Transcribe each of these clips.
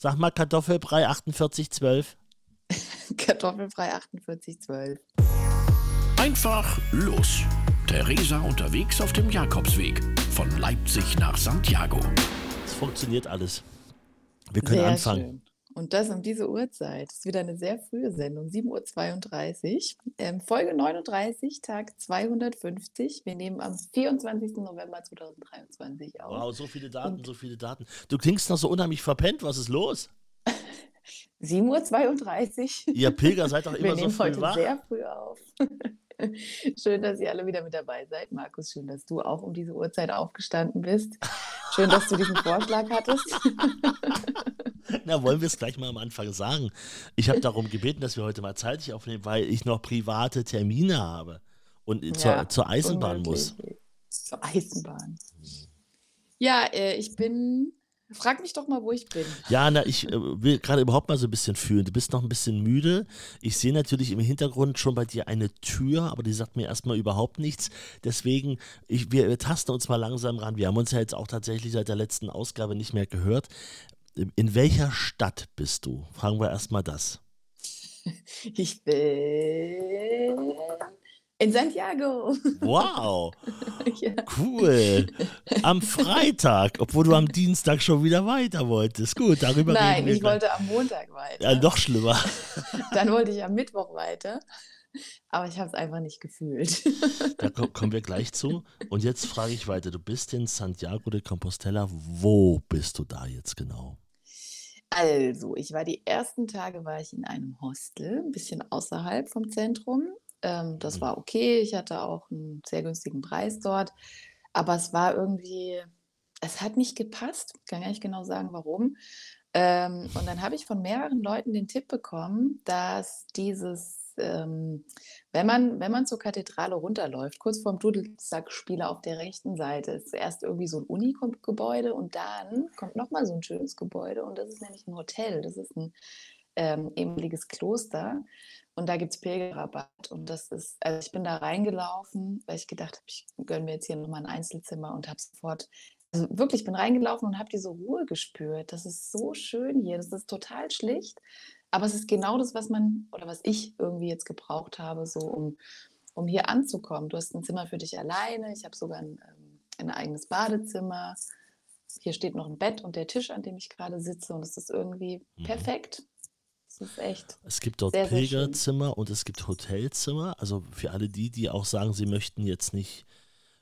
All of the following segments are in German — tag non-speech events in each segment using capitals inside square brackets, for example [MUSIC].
Sag mal Kartoffelbrei 4812. Kartoffelfrei 4812. Einfach los. Theresa unterwegs auf dem Jakobsweg. Von Leipzig nach Santiago. Es funktioniert alles. Wir können Sehr anfangen. schön. Und das um diese Uhrzeit. Das ist wieder eine sehr frühe Sendung, 7.32 Uhr. Ähm, Folge 39, Tag 250. Wir nehmen am 24. November 2023 auf. Wow, so viele Daten, Und- so viele Daten. Du klingst noch so unheimlich verpennt. Was ist los? 7.32 Uhr. Ihr Pilger seid doch Wir immer so nehmen früh heute wach. sehr früh auf. Schön, dass ihr alle wieder mit dabei seid. Markus, schön, dass du auch um diese Uhrzeit aufgestanden bist. Schön, dass du diesen Vorschlag hattest. [LAUGHS] Na, wollen wir es gleich mal am Anfang sagen. Ich habe darum gebeten, dass wir heute mal zeitig aufnehmen, weil ich noch private Termine habe und zur, Ja, zur Eisenbahn muss. unmöglich. Zur Eisenbahn. Ja, äh, ich bin. Frag mich doch mal, wo ich bin. Ja, na, ich äh, will gerade überhaupt mal so ein bisschen fühlen. Du bist noch ein bisschen müde. Ich sehe natürlich im Hintergrund schon bei dir eine Tür, aber die sagt mir erstmal überhaupt nichts. Deswegen, ich, wir, wir tasten uns mal langsam ran. Wir haben uns ja jetzt auch tatsächlich seit der letzten Ausgabe nicht mehr gehört. In welcher Stadt bist du? Fragen wir erstmal das. Ich bin in Santiago. Wow, [LAUGHS] ja. cool. Am Freitag, obwohl du am Dienstag schon wieder weiter wolltest. Gut, darüber reden Nein, wir ich gleich. wollte am Montag weiter. Ja, noch schlimmer. [LAUGHS] Dann wollte ich am Mittwoch weiter. Aber ich habe es einfach nicht gefühlt. Da ko- kommen wir gleich zu. Und jetzt frage ich weiter. Du bist in Santiago de Compostela. Wo bist du da jetzt genau? Also, ich war die ersten Tage war ich in einem Hostel, ein bisschen außerhalb vom Zentrum. Ähm, das Mhm. war okay. Ich hatte auch einen sehr günstigen Preis dort. Aber es war irgendwie, es hat nicht gepasst. Ich kann gar nicht genau sagen, warum. Ähm, und dann habe ich von mehreren Leuten den Tipp bekommen, dass dieses, ähm, wenn man, wenn man zur Kathedrale runterläuft, kurz vorm Dudelsackspieler auf der rechten Seite, ist zuerst irgendwie so ein Uni-Gebäude und dann kommt nochmal so ein schönes Gebäude und das ist nämlich ein Hotel. Das ist ein ähm, ehemaliges Kloster und da gibt es Pilgerrabatt und das ist, also ich bin da reingelaufen, weil ich gedacht habe, ich gönne mir jetzt hier nochmal ein Einzelzimmer und habe sofort also wirklich, ich bin reingelaufen und habe diese Ruhe gespürt. Das ist so schön hier. Das ist total schlicht, aber es ist genau das, was man oder was ich irgendwie jetzt gebraucht habe, so um, um hier anzukommen. Du hast ein Zimmer für dich alleine. Ich habe sogar ein, ähm, ein eigenes Badezimmer. Hier steht noch ein Bett und der Tisch, an dem ich gerade sitze. Und es ist irgendwie Mhm. perfekt. Es ist echt. Es gibt dort Sehr, sehr. Pilgerzimmer und es gibt Hotelzimmer. Also für alle die, die auch sagen, sie möchten jetzt nicht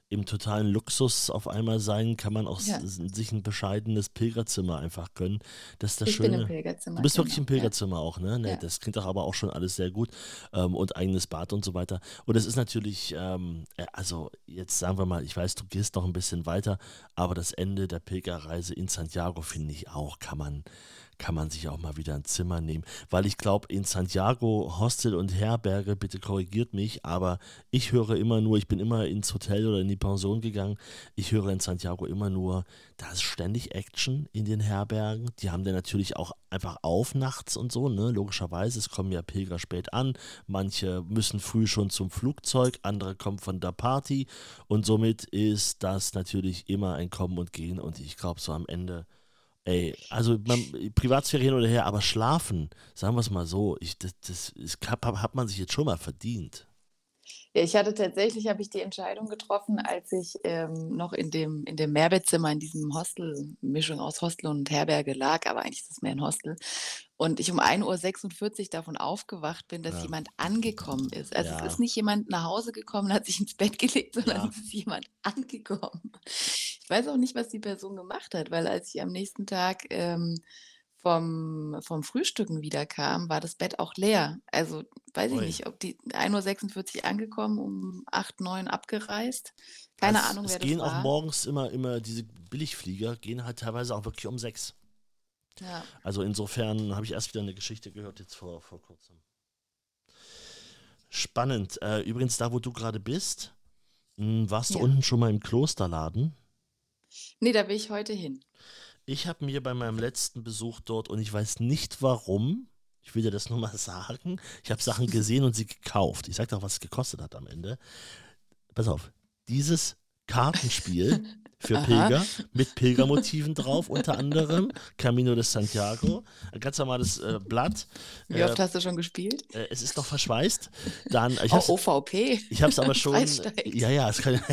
im totalen Luxus auf einmal sein, kann man auch Ja. sich ein bescheidenes Pilgerzimmer einfach gönnen. Das ist das ich bin Schöne. im Pilgerzimmer. Du bist wirklich im genau, ja. Pilgerzimmer auch, ne? ne Ja. Das klingt doch aber auch schon alles sehr gut. Ähm, und eigenes Bad und so weiter. Und es ist natürlich, ähm, äh, also jetzt sagen wir mal, ich weiß, du gehst noch ein bisschen weiter, aber das Ende der Pilgerreise in Santiago finde ich auch, kann man, kann man sich auch mal wieder ein Zimmer nehmen. Weil ich glaube, in Santiago, Hostel und Herberge, bitte korrigiert mich, aber ich höre immer nur, ich bin immer ins Hotel oder in die Pension gegangen, ich höre in Santiago immer nur, da ist ständig Action in den Herbergen. Die haben dann natürlich auch einfach auf nachts und so, ne? Logischerweise, es kommen ja Pilger spät an. Manche müssen früh schon zum Flugzeug, andere kommen von der Party und somit ist das natürlich immer ein Kommen und Gehen und ich glaube so am Ende. Ey, also Privatsphäre hin oder her, aber schlafen, sagen wir es mal so, ich, das, das ist, hat, hat man sich jetzt schon mal verdient. Ja, ich hatte tatsächlich, habe ich die Entscheidung getroffen, als ich ähm, noch in dem, in dem Mehrbettzimmer, in diesem Hostel, Mischung aus Hostel und Herberge lag, aber eigentlich ist es mehr ein Hostel. Und ich um 1.46 Uhr davon aufgewacht bin, dass Ja. jemand angekommen ist. Also Ja. es ist nicht jemand nach Hause gekommen, hat sich ins Bett gelegt, sondern Ja. es ist jemand [LAUGHS] angekommen. Ich weiß auch nicht, was die Person gemacht hat, weil als ich am nächsten Tag ähm, vom, vom Frühstücken wiederkam, war das Bett auch leer. Also weiß ich Ui. nicht, ob die 1.46 Uhr angekommen, um 8, 9 abgereist. Keine es, Ahnung, es wer gehen das auch war. morgens immer, immer diese Billigflieger, gehen halt teilweise auch wirklich um sechs. Ja. Also insofern habe ich erst wieder eine Geschichte gehört, jetzt vor, vor kurzem. Spannend. Äh, übrigens, da wo du gerade bist, mh, warst du Ja. unten schon mal im Klosterladen? Nee, da will ich heute hin. Ich habe mir bei meinem letzten Besuch dort, und ich weiß nicht warum, ich will dir das nur mal [LAUGHS] sagen, ich habe Sachen gesehen und sie gekauft. Ich sage dir auch, was es gekostet hat am Ende. Pass auf, dieses Kartenspiel [LAUGHS] für Aha. Pilger mit Pilgermotiven drauf, unter anderem Camino de Santiago. Ein ganz normales äh, Blatt. Wie oft hast du schon gespielt? Äh, es ist noch verschweißt. Dann, ich Oh, OVP. ich hab's aber [LAUGHS] schon. Ja, ja, es kann. [LAUGHS]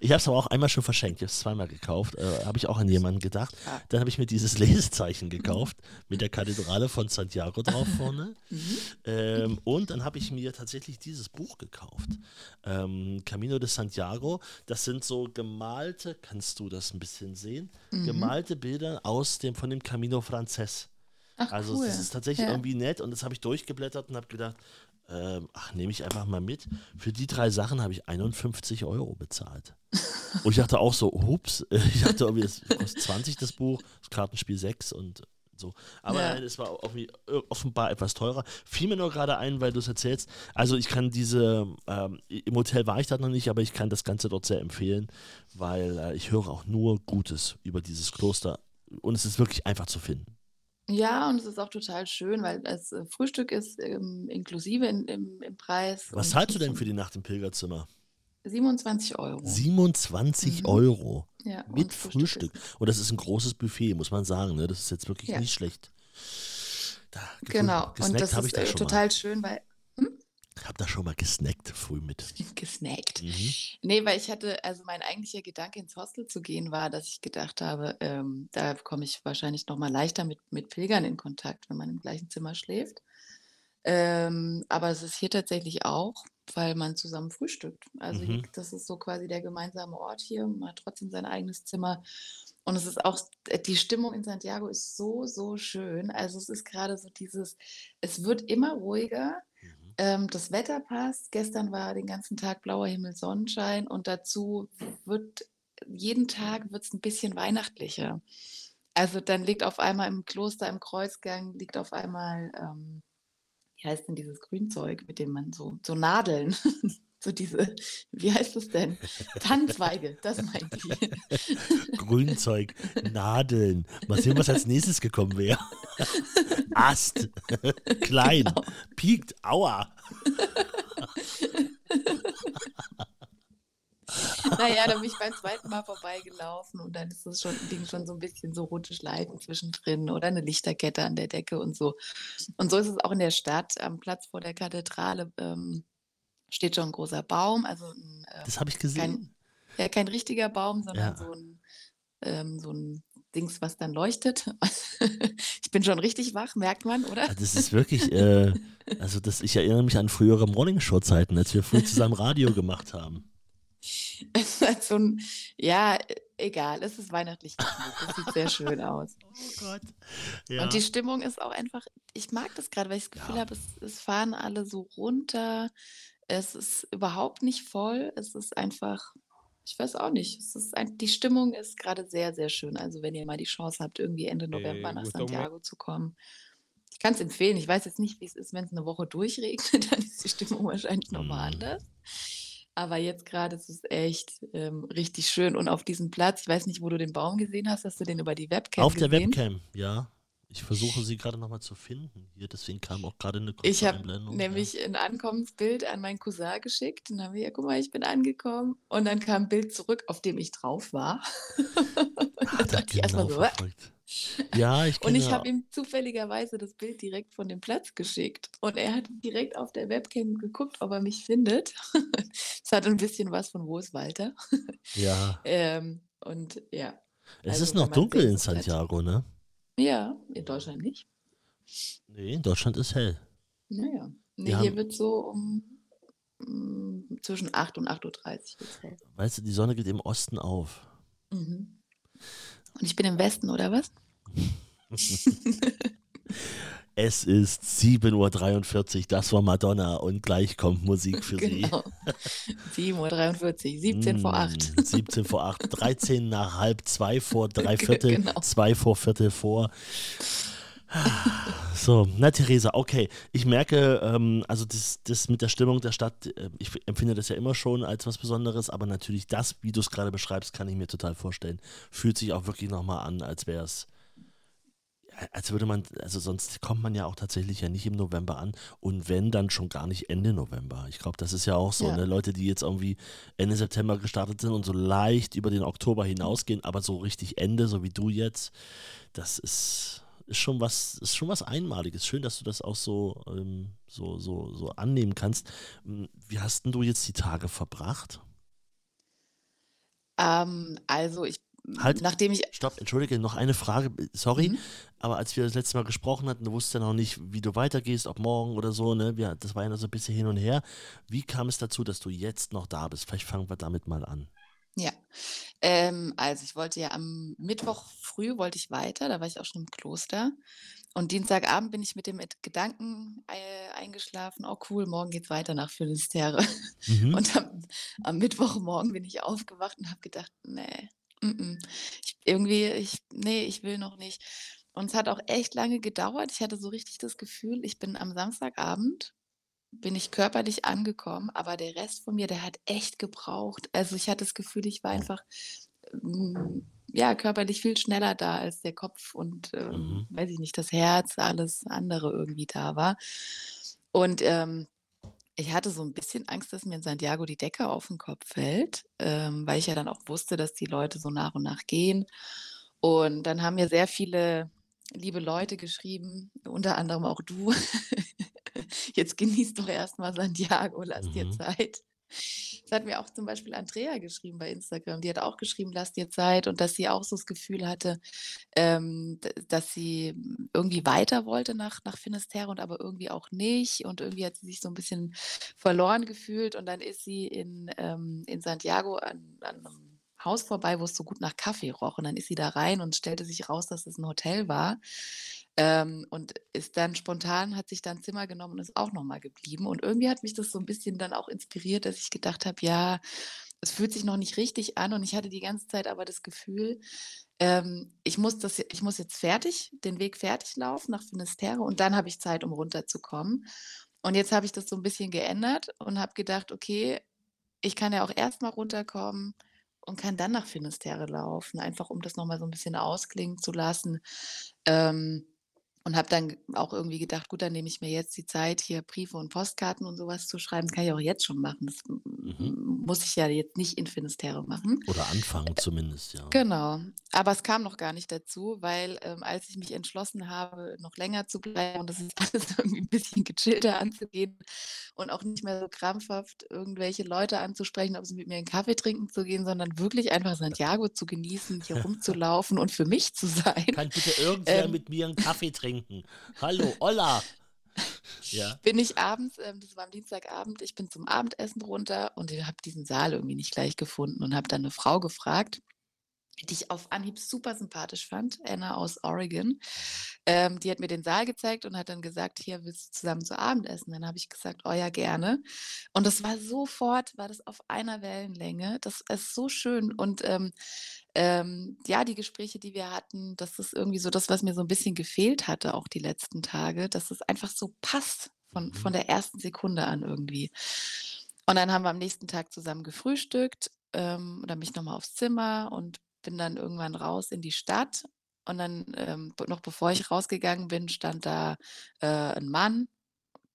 ich habe es aber auch einmal schon verschenkt. Ich habe es zweimal gekauft. Äh, habe ich auch an jemanden gedacht. Ah. Dann habe ich mir dieses [LAUGHS] Lesezeichen gekauft mit der Kathedrale von Santiago drauf vorne. [LAUGHS] Mhm. ähm, und dann habe ich mir tatsächlich dieses Buch gekauft. Ähm, Camino de Santiago. Das sind so gemalte, kannst du das ein bisschen sehen? Mhm. Gemalte Bilder aus dem, von dem Camino Frances. Ach, Also cool. das ist tatsächlich Ja. irgendwie nett und das habe ich durchgeblättert und habe gedacht, ähm, ach, nehme ich einfach mal mit. Für die drei Sachen habe ich 51 Euro bezahlt. Und ich dachte auch so, ups, [LAUGHS] ich dachte es kostet 20 das Buch, das Kartenspiel 6 und so. Aber Ja. nein, es war irgendwie offenbar etwas teurer. Fiel mir nur gerade ein, weil du es erzählst. Also ich kann diese, ähm, im Hotel war ich da noch nicht, aber ich kann das Ganze dort sehr empfehlen, weil äh, ich höre auch nur Gutes über dieses Kloster. Und es ist wirklich einfach zu finden. Ja, und es ist auch total schön, weil das äh, Frühstück ist ähm, inklusive in, im, im Preis. Was zahlst du denn für die Nacht im Pilgerzimmer? 27 Euro. 27 Mhm. Euro ja, mit Frühstück. ist- Und das ist ein großes Buffet, muss man sagen. Ne? Das ist jetzt wirklich Ja. nicht schlecht. Da, Genau, und das ist da äh, total schön, weil mal. habe da schon mal gesnackt früh mit. [LAUGHS] gesnackt. Mhm. Nee, weil ich hatte, also mein eigentlicher Gedanke ins Hostel zu gehen war, dass ich gedacht habe, ähm, da komme ich wahrscheinlich noch mal leichter mit, mit Pilgern in Kontakt, wenn man im gleichen Zimmer schläft. Ähm, aber es ist hier tatsächlich auch, weil man zusammen frühstückt. Also hier, Mhm. das ist so quasi der gemeinsame Ort hier. Man hat trotzdem sein eigenes Zimmer. Und es ist auch, die Stimmung in Santiago ist so, so schön. Also es ist gerade so dieses, es wird immer ruhiger. Ähm, das Wetter passt. Gestern war den ganzen Tag blauer Himmel, Sonnenschein und dazu wird jeden Tag wird ein bisschen weihnachtlicher. Also dann liegt auf einmal im Kloster im Kreuzgang liegt auf einmal, ähm, wie heißt denn dieses Grünzeug, mit dem man so so Nadeln, [LAUGHS] so diese, wie heißt das denn? Tannenzweige, das meinte ich. [LAUGHS] Grünzeug, Nadeln. Mal sehen, was als nächstes gekommen wäre. Ast, [LAUGHS] klein, Genau. piekt, aua. Naja, da bin ich beim zweiten Mal vorbeigelaufen und dann ist das schon, liegen schon so ein bisschen so rote Schleifen zwischendrin oder eine Lichterkette an der Decke und so. Und so ist es auch in der Stadt. Am Platz vor der Kathedrale ähm, steht schon ein großer Baum, also ein, äh, Das habe ich gesehen. ja, kein richtiger Baum, sondern Ja. so ein, ähm, so ein Dings, was dann leuchtet. [LAUGHS] ich bin schon richtig wach, merkt man, oder? Ah, Das ist wirklich, äh, also das, ich erinnere mich an frühere Morningshow-Zeiten, als wir früh zusammen Radio gemacht haben. [LAUGHS] So ein, ja, egal, es ist weihnachtlich. Das sieht sehr schön aus. [LAUGHS] Oh Gott. Ja. Und die Stimmung ist auch einfach, ich mag das gerade, weil ich das Gefühl Ja. habe, es, es fahren alle so runter. Es ist überhaupt nicht voll. Es ist einfach, ich weiß auch nicht. Es ist ein, die Stimmung ist gerade sehr, sehr schön. Also wenn ihr mal die Chance habt, irgendwie Ende November nach. Santiago zu kommen. Ich kann es empfehlen. Ich weiß jetzt nicht, wie es ist, wenn es eine Woche durchregnet, [LAUGHS] dann ist die Stimmung wahrscheinlich nochmal Mhm. anders. Aber jetzt gerade ist es echt ähm, richtig schön. Und auf diesem Platz, ich weiß nicht, wo du den Baum gesehen hast, hast du den über die Webcam Auf der gesehen? Webcam, ja. Ich versuche sie gerade nochmal zu finden. Hier, deswegen kam auch gerade eine kurze Ich habe nämlich ein Ankommensbild an meinen Cousin geschickt und dann haben wir, ja, guck mal, ich bin angekommen. Und dann kam ein Bild zurück, auf dem ich drauf war. ja. Hat er dachte ich erst mal genau so. Ja, ich Und ich habe ihm zufälligerweise das Bild direkt von dem Platz geschickt. Und er hat direkt auf der Webcam geguckt, ob er mich findet. [LAUGHS] Es hat ein bisschen was von Wo ist Walter? ja. [LAUGHS] Ähm, und ja. Es Also, ist noch dunkel in Santiago, ne? Ja, in Deutschland nicht. Nee, in Deutschland ist hell. Naja. Nee, Wir hier haben- wird so um mm, zwischen 8 und 8.30 Uhr hell. Weißt du, die Sonne geht im Osten auf. Mhm. Und ich bin im Westen, oder was? [LAUGHS] [LAUGHS] Es ist 7.43 Uhr, das war Madonna und gleich kommt Musik für Genau. [LAUGHS] 7.43 Uhr, 17 vor 8. Sie. Mm, 17 vor 8, 13 nach halb, 2 vor drei [LAUGHS] Viertel, Genau. 2 vor Viertel vor. So, na Theresa, okay. Ich merke, ähm, also das, das mit der Stimmung der Stadt, äh, ich empfinde das ja immer schon als was Besonderes, aber natürlich das, wie du es gerade beschreibst, kann ich mir total vorstellen. Fühlt sich auch wirklich nochmal an, als wäre es als würde man, also sonst kommt man ja auch tatsächlich ja nicht im November an und wenn, dann schon gar nicht Ende November. Ich glaube, das ist ja auch so, Ja. ne? Leute, die jetzt irgendwie Ende September gestartet sind und so leicht über den Oktober hinausgehen, aber so richtig Ende, so wie du jetzt, das ist, ist schon was, ist schon was Einmaliges. Schön, dass du das auch so, ähm, so, so, so annehmen kannst. Hm, Wie hast denn du jetzt die Tage verbracht? Ähm, also ich, Halt. nachdem ich, Stopp, entschuldige, noch eine Frage, sorry, Mhm. aber als wir das letzte Mal gesprochen hatten, du wusstest ja noch nicht, wie du weitergehst, ob morgen oder so, ne? Wir, das war ja noch so ein bisschen hin und her. Wie kam es dazu, dass du jetzt noch da bist? Vielleicht fangen wir damit mal an. ja, ähm, also ich wollte ja am Mittwoch früh wollte ich weiter, da war ich auch schon im Kloster. Und Dienstagabend bin ich mit dem Gedanken äh, eingeschlafen, oh cool, morgen geht's weiter nach Philisterre. Mhm. [LAUGHS] Und am, am Mittwochmorgen bin ich aufgewacht und habe gedacht, nee, Ich, irgendwie, ich, nee, ich will noch nicht. Und es hat auch echt lange gedauert. Ich hatte so richtig das Gefühl, ich bin am Samstagabend, bin ich körperlich angekommen, aber der Rest von mir, der hat echt gebraucht. Also ich hatte das Gefühl, ich war einfach mm, ja, körperlich viel schneller da, als der Kopf und ähm, Mhm. weiß ich nicht, das Herz, alles andere irgendwie da war. Und ähm, ich hatte so ein bisschen Angst, dass mir in Santiago die Decke auf den Kopf fällt, ähm, weil ich ja dann auch wusste, dass die Leute so nach und nach gehen. Und dann haben mir sehr viele liebe Leute geschrieben, unter anderem auch du. [LAUGHS] Jetzt genieß doch erst mal Santiago, lass dir Mhm. Zeit. Das hat mir auch zum Beispiel Andrea geschrieben bei Instagram. Die hat auch geschrieben, lass dir Zeit und dass sie auch so das Gefühl hatte, ähm, dass sie irgendwie weiter wollte nach, nach Finisterre und aber irgendwie auch nicht. Und irgendwie hat sie sich so ein bisschen verloren gefühlt. Und dann ist sie in, ähm, in Santiago an, an einem Haus vorbei, wo es so gut nach Kaffee roch. Und dann ist sie da rein und stellte sich raus, dass es ein Hotel war. Ähm, und ist dann spontan, hat sich dann Zimmer genommen und ist auch nochmal geblieben. Und irgendwie hat mich das so ein bisschen dann auch inspiriert, dass ich gedacht habe, ja, es fühlt sich noch nicht richtig an. Und ich hatte die ganze Zeit aber das Gefühl, ähm, ich muss das, ich muss jetzt fertig, den Weg fertig laufen nach Finisterre und dann habe ich Zeit, um runterzukommen. Und jetzt habe ich das so ein bisschen geändert und habe gedacht, okay, ich kann ja auch erstmal runterkommen und kann dann nach Finisterre laufen, einfach um das nochmal so ein bisschen ausklingen zu lassen. Ähm, und habe dann auch irgendwie gedacht, gut, dann nehme ich mir jetzt die Zeit, hier Briefe und Postkarten und sowas zu schreiben. Das kann ich auch jetzt schon machen. Das Mhm. muss ich ja jetzt nicht in Finisterre machen. Oder anfangen zumindest, ja. Genau. Aber es kam noch gar nicht dazu, weil ähm, als ich mich entschlossen habe, noch länger zu bleiben und das ist [LAUGHS] alles irgendwie ein bisschen gechillter anzugehen und auch nicht mehr so krampfhaft irgendwelche Leute anzusprechen, ob sie mit mir einen Kaffee trinken zu gehen, sondern wirklich einfach Santiago zu genießen, hier [LAUGHS] rumzulaufen und für mich zu sein. Kann bitte irgendwer Ähm. mit mir einen Kaffee trinken? [LAUGHS] Hallo, Olla! [LAUGHS] Ja. bin ich abends, ähm, das war am Dienstagabend, ich bin zum Abendessen runter und ich habe diesen Saal irgendwie nicht gleich gefunden und habe dann eine Frau gefragt, die ich auf Anhieb super sympathisch fand, Anna aus Oregon. Ähm, die hat mir den Saal gezeigt und hat dann gesagt, hier willst du zusammen zu Abend essen? Dann habe ich gesagt, oh ja, gerne. Und das war sofort, war das auf einer Wellenlänge. Das ist so schön. Und ähm, ähm, ja, die Gespräche, die wir hatten, das ist irgendwie so das, was mir so ein bisschen gefehlt hatte, auch die letzten Tage, dass es einfach so passt von, Mhm. von der ersten Sekunde an irgendwie. Und dann haben wir am nächsten Tag zusammen gefrühstückt. Ähm, dann bin ich nochmal aufs Zimmer und bin dann irgendwann raus in die Stadt. Und dann, ähm, noch bevor ich rausgegangen bin, stand da äh, ein Mann,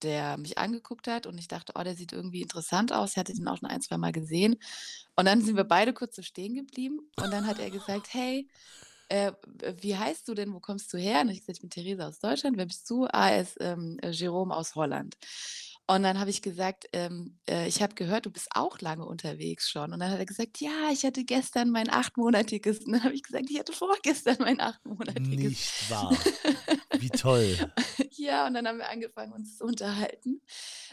der mich angeguckt hat. Und ich dachte, oh, der sieht irgendwie interessant aus. Ich hatte den auch schon ein, zwei Mal gesehen. Und dann sind wir beide kurz so stehen geblieben. Und dann hat er gesagt, [LAUGHS] hey, äh, wie heißt du denn? Wo kommst du her? Und ich gesagt, ich bin Theresa aus Deutschland. Wer bist du? Ah, er ist ähm, äh, Jerome aus Holland. Und dann habe ich gesagt, ähm, äh, ich habe gehört, du bist auch lange unterwegs schon. Und dann hat er gesagt, ja, ich hatte gestern mein achtmonatiges. Und dann habe ich gesagt, ich hatte vorgestern mein achtmonatiges. Nicht wahr. Wie toll. [LAUGHS] Ja, und dann haben wir angefangen, uns zu unterhalten.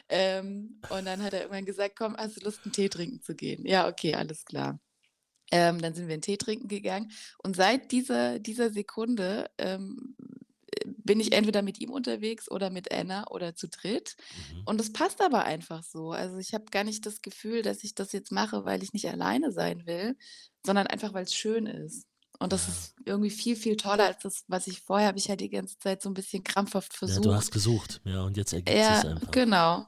Ähm, und dann hat er irgendwann gesagt, komm, hast du Lust, einen Tee trinken zu gehen? Ja, okay, alles klar. Ähm, dann sind wir einen Tee trinken gegangen. Und seit dieser, dieser Sekunde ähm, bin ich entweder mit ihm unterwegs oder mit Anna oder zu dritt. Mhm. Und es passt aber einfach so. Also ich habe gar nicht das Gefühl, dass ich das jetzt mache, weil ich nicht alleine sein will, sondern einfach, weil es schön ist. Und das Ja. ist irgendwie viel, viel toller als das, was ich vorher habe ich halt die ganze Zeit so ein bisschen krampfhaft Ja, versucht. du hast gesucht, ja, und jetzt ergibt Ja, es einfach. genau. Mhm.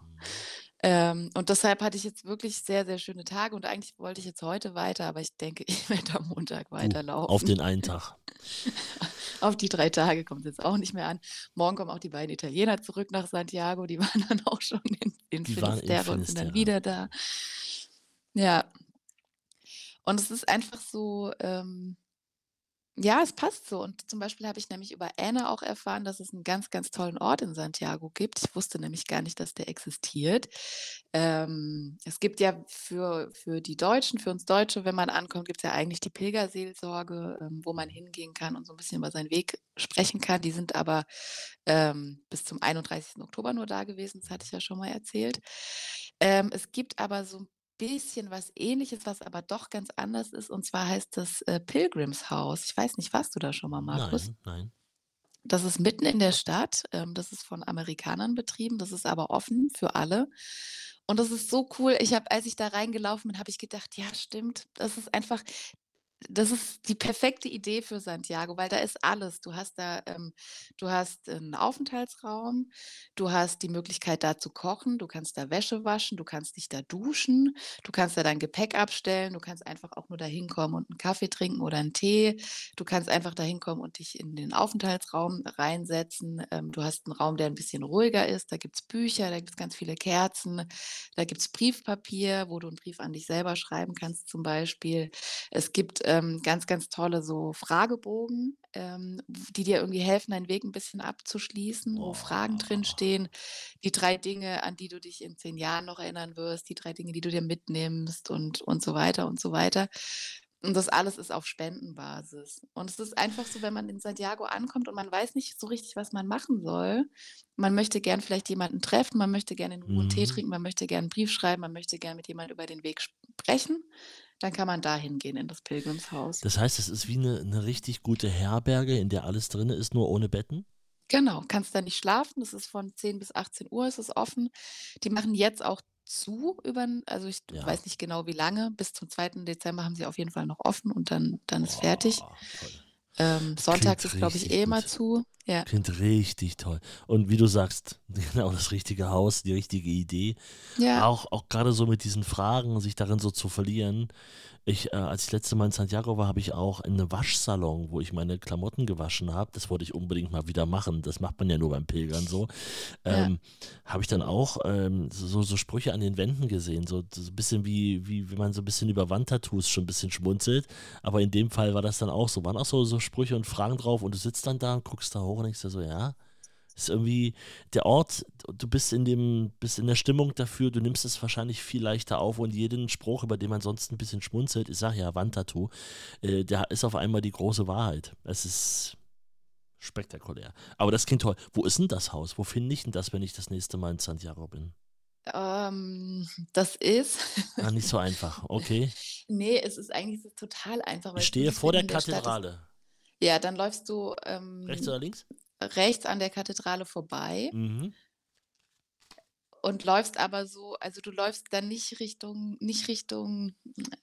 Ähm, und deshalb hatte ich jetzt wirklich sehr, sehr schöne Tage und eigentlich wollte ich jetzt heute weiter, aber ich denke, [LAUGHS] ich werde am Montag weiterlaufen. auf den einen Tag. [LAUGHS] Auf die drei Tage kommt es jetzt auch nicht mehr an. Morgen kommen auch die beiden Italiener zurück nach Santiago. Die [LAUGHS] waren dann auch schon in, in Finisterre und sind dann wieder da. Ja. Und es ist einfach so, ähm, ja, es passt so. Und zum Beispiel habe ich nämlich über Anna auch erfahren, dass es einen ganz, ganz tollen Ort in Santiago gibt. Ich wusste nämlich gar nicht, dass der existiert. Ähm, es gibt ja für, für die Deutschen, für uns Deutsche, wenn man ankommt, gibt es ja eigentlich die Pilgerseelsorge, ähm, wo man hingehen kann und so ein bisschen über seinen Weg sprechen kann. Die sind aber ähm, bis zum 31. Oktober nur da gewesen. Das hatte ich ja schon mal erzählt. Ähm, es gibt aber so ein bisschen was Ähnliches, was aber doch ganz anders ist. Und zwar heißt das äh, Pilgrimshaus. Ich weiß nicht, warst du da schon mal, Markus? Nein, nein. Das ist mitten in der Stadt. Ähm, das ist von Amerikanern betrieben. Das ist aber offen für alle. Und das ist so cool. Ich habe, als ich da reingelaufen bin, habe ich gedacht, ja, stimmt. Das ist einfach, das ist die perfekte Idee für Santiago, weil da ist alles. Du hast da, ähm, du hast einen Aufenthaltsraum, du hast die Möglichkeit, da zu kochen, du kannst da Wäsche waschen, du kannst dich da duschen, du kannst da dein Gepäck abstellen, du kannst einfach auch nur da hinkommen und einen Kaffee trinken oder einen Tee. Du kannst einfach da hinkommen und dich in den Aufenthaltsraum reinsetzen. Ähm, du hast einen Raum, der ein bisschen ruhiger ist. Da gibt es Bücher, da gibt es ganz viele Kerzen, da gibt es Briefpapier, wo du einen Brief an dich selber schreiben kannst, zum Beispiel. Es gibt ähm, ganz, ganz tolle so Fragebogen, ähm, die dir irgendwie helfen, deinen Weg ein bisschen abzuschließen, wo Fragen Oh. drinstehen. Die drei Dinge, an die du dich in zehn Jahren noch erinnern wirst, die drei Dinge, die du dir mitnimmst und, und so weiter und so weiter. Und das alles ist auf Spendenbasis. Und es ist einfach so, wenn man in Santiago ankommt und man weiß nicht so richtig, was man machen soll. Man möchte gern vielleicht jemanden treffen, man möchte gerne in Ruhe einen Tee Mhm. trinken, man möchte gerne einen Brief schreiben, man möchte gerne mit jemandem über den Weg sprechen. Dann kann man da hingehen in das Pilgrimshaus. Das heißt, es ist wie eine, eine richtig gute Herberge, in der alles drin ist, nur ohne Betten? Genau, kannst da nicht schlafen. Das ist von 10 bis 18 Uhr ist es offen. Die machen jetzt auch zu über, also ich Ja. weiß nicht genau wie lange. Bis zum 2. Dezember haben sie auf jeden Fall noch offen und dann, dann ist fertig. Boah, toll. Ähm, sonntags ist, glaube ich, eh immer gut. zu. Ja. Klingt richtig toll. Und wie du sagst, [LAUGHS] genau das richtige Haus, die richtige Idee. Ja. Auch, auch gerade so mit diesen Fragen, sich darin so zu verlieren. Ich, äh, als ich das letzte Mal in Santiago war, habe ich auch einen Waschsalon, wo ich meine Klamotten gewaschen habe. Das wollte ich unbedingt mal wieder machen. Das macht man ja nur beim Pilgern so. Ja. Ähm, Habe ich dann auch ähm, so, so Sprüche an den Wänden gesehen. So, so ein bisschen wie, wie, wie man so ein bisschen über Wandtattoos schon ein bisschen schmunzelt. Aber in dem Fall war das dann auch so. Waren auch so, so Sprüche und Fragen drauf und du sitzt dann da und guckst da hoch und denkst dir so, ja. Ist irgendwie der Ort, du bist in dem, bist in der Stimmung dafür, du nimmst es wahrscheinlich viel leichter auf und jeden Spruch, über den man sonst ein bisschen schmunzelt, ich sag ja, Wandtattoo, äh, der ist auf einmal die große Wahrheit. Es ist spektakulär. Aber das klingt toll. Wo ist denn das Haus? Wo finde ich denn das, wenn ich das nächste Mal in Santiago bin? Ähm, das ist. Ah, nicht so einfach. Okay. [LAUGHS] nee, es ist eigentlich total einfach. Ich stehe vor der. Kathedrale. Ja, dann läufst du ähm, Rechts oder links? Rechts an der Kathedrale vorbei Mhm. und läufst aber so, also du läufst dann nicht Richtung, nicht Richtung,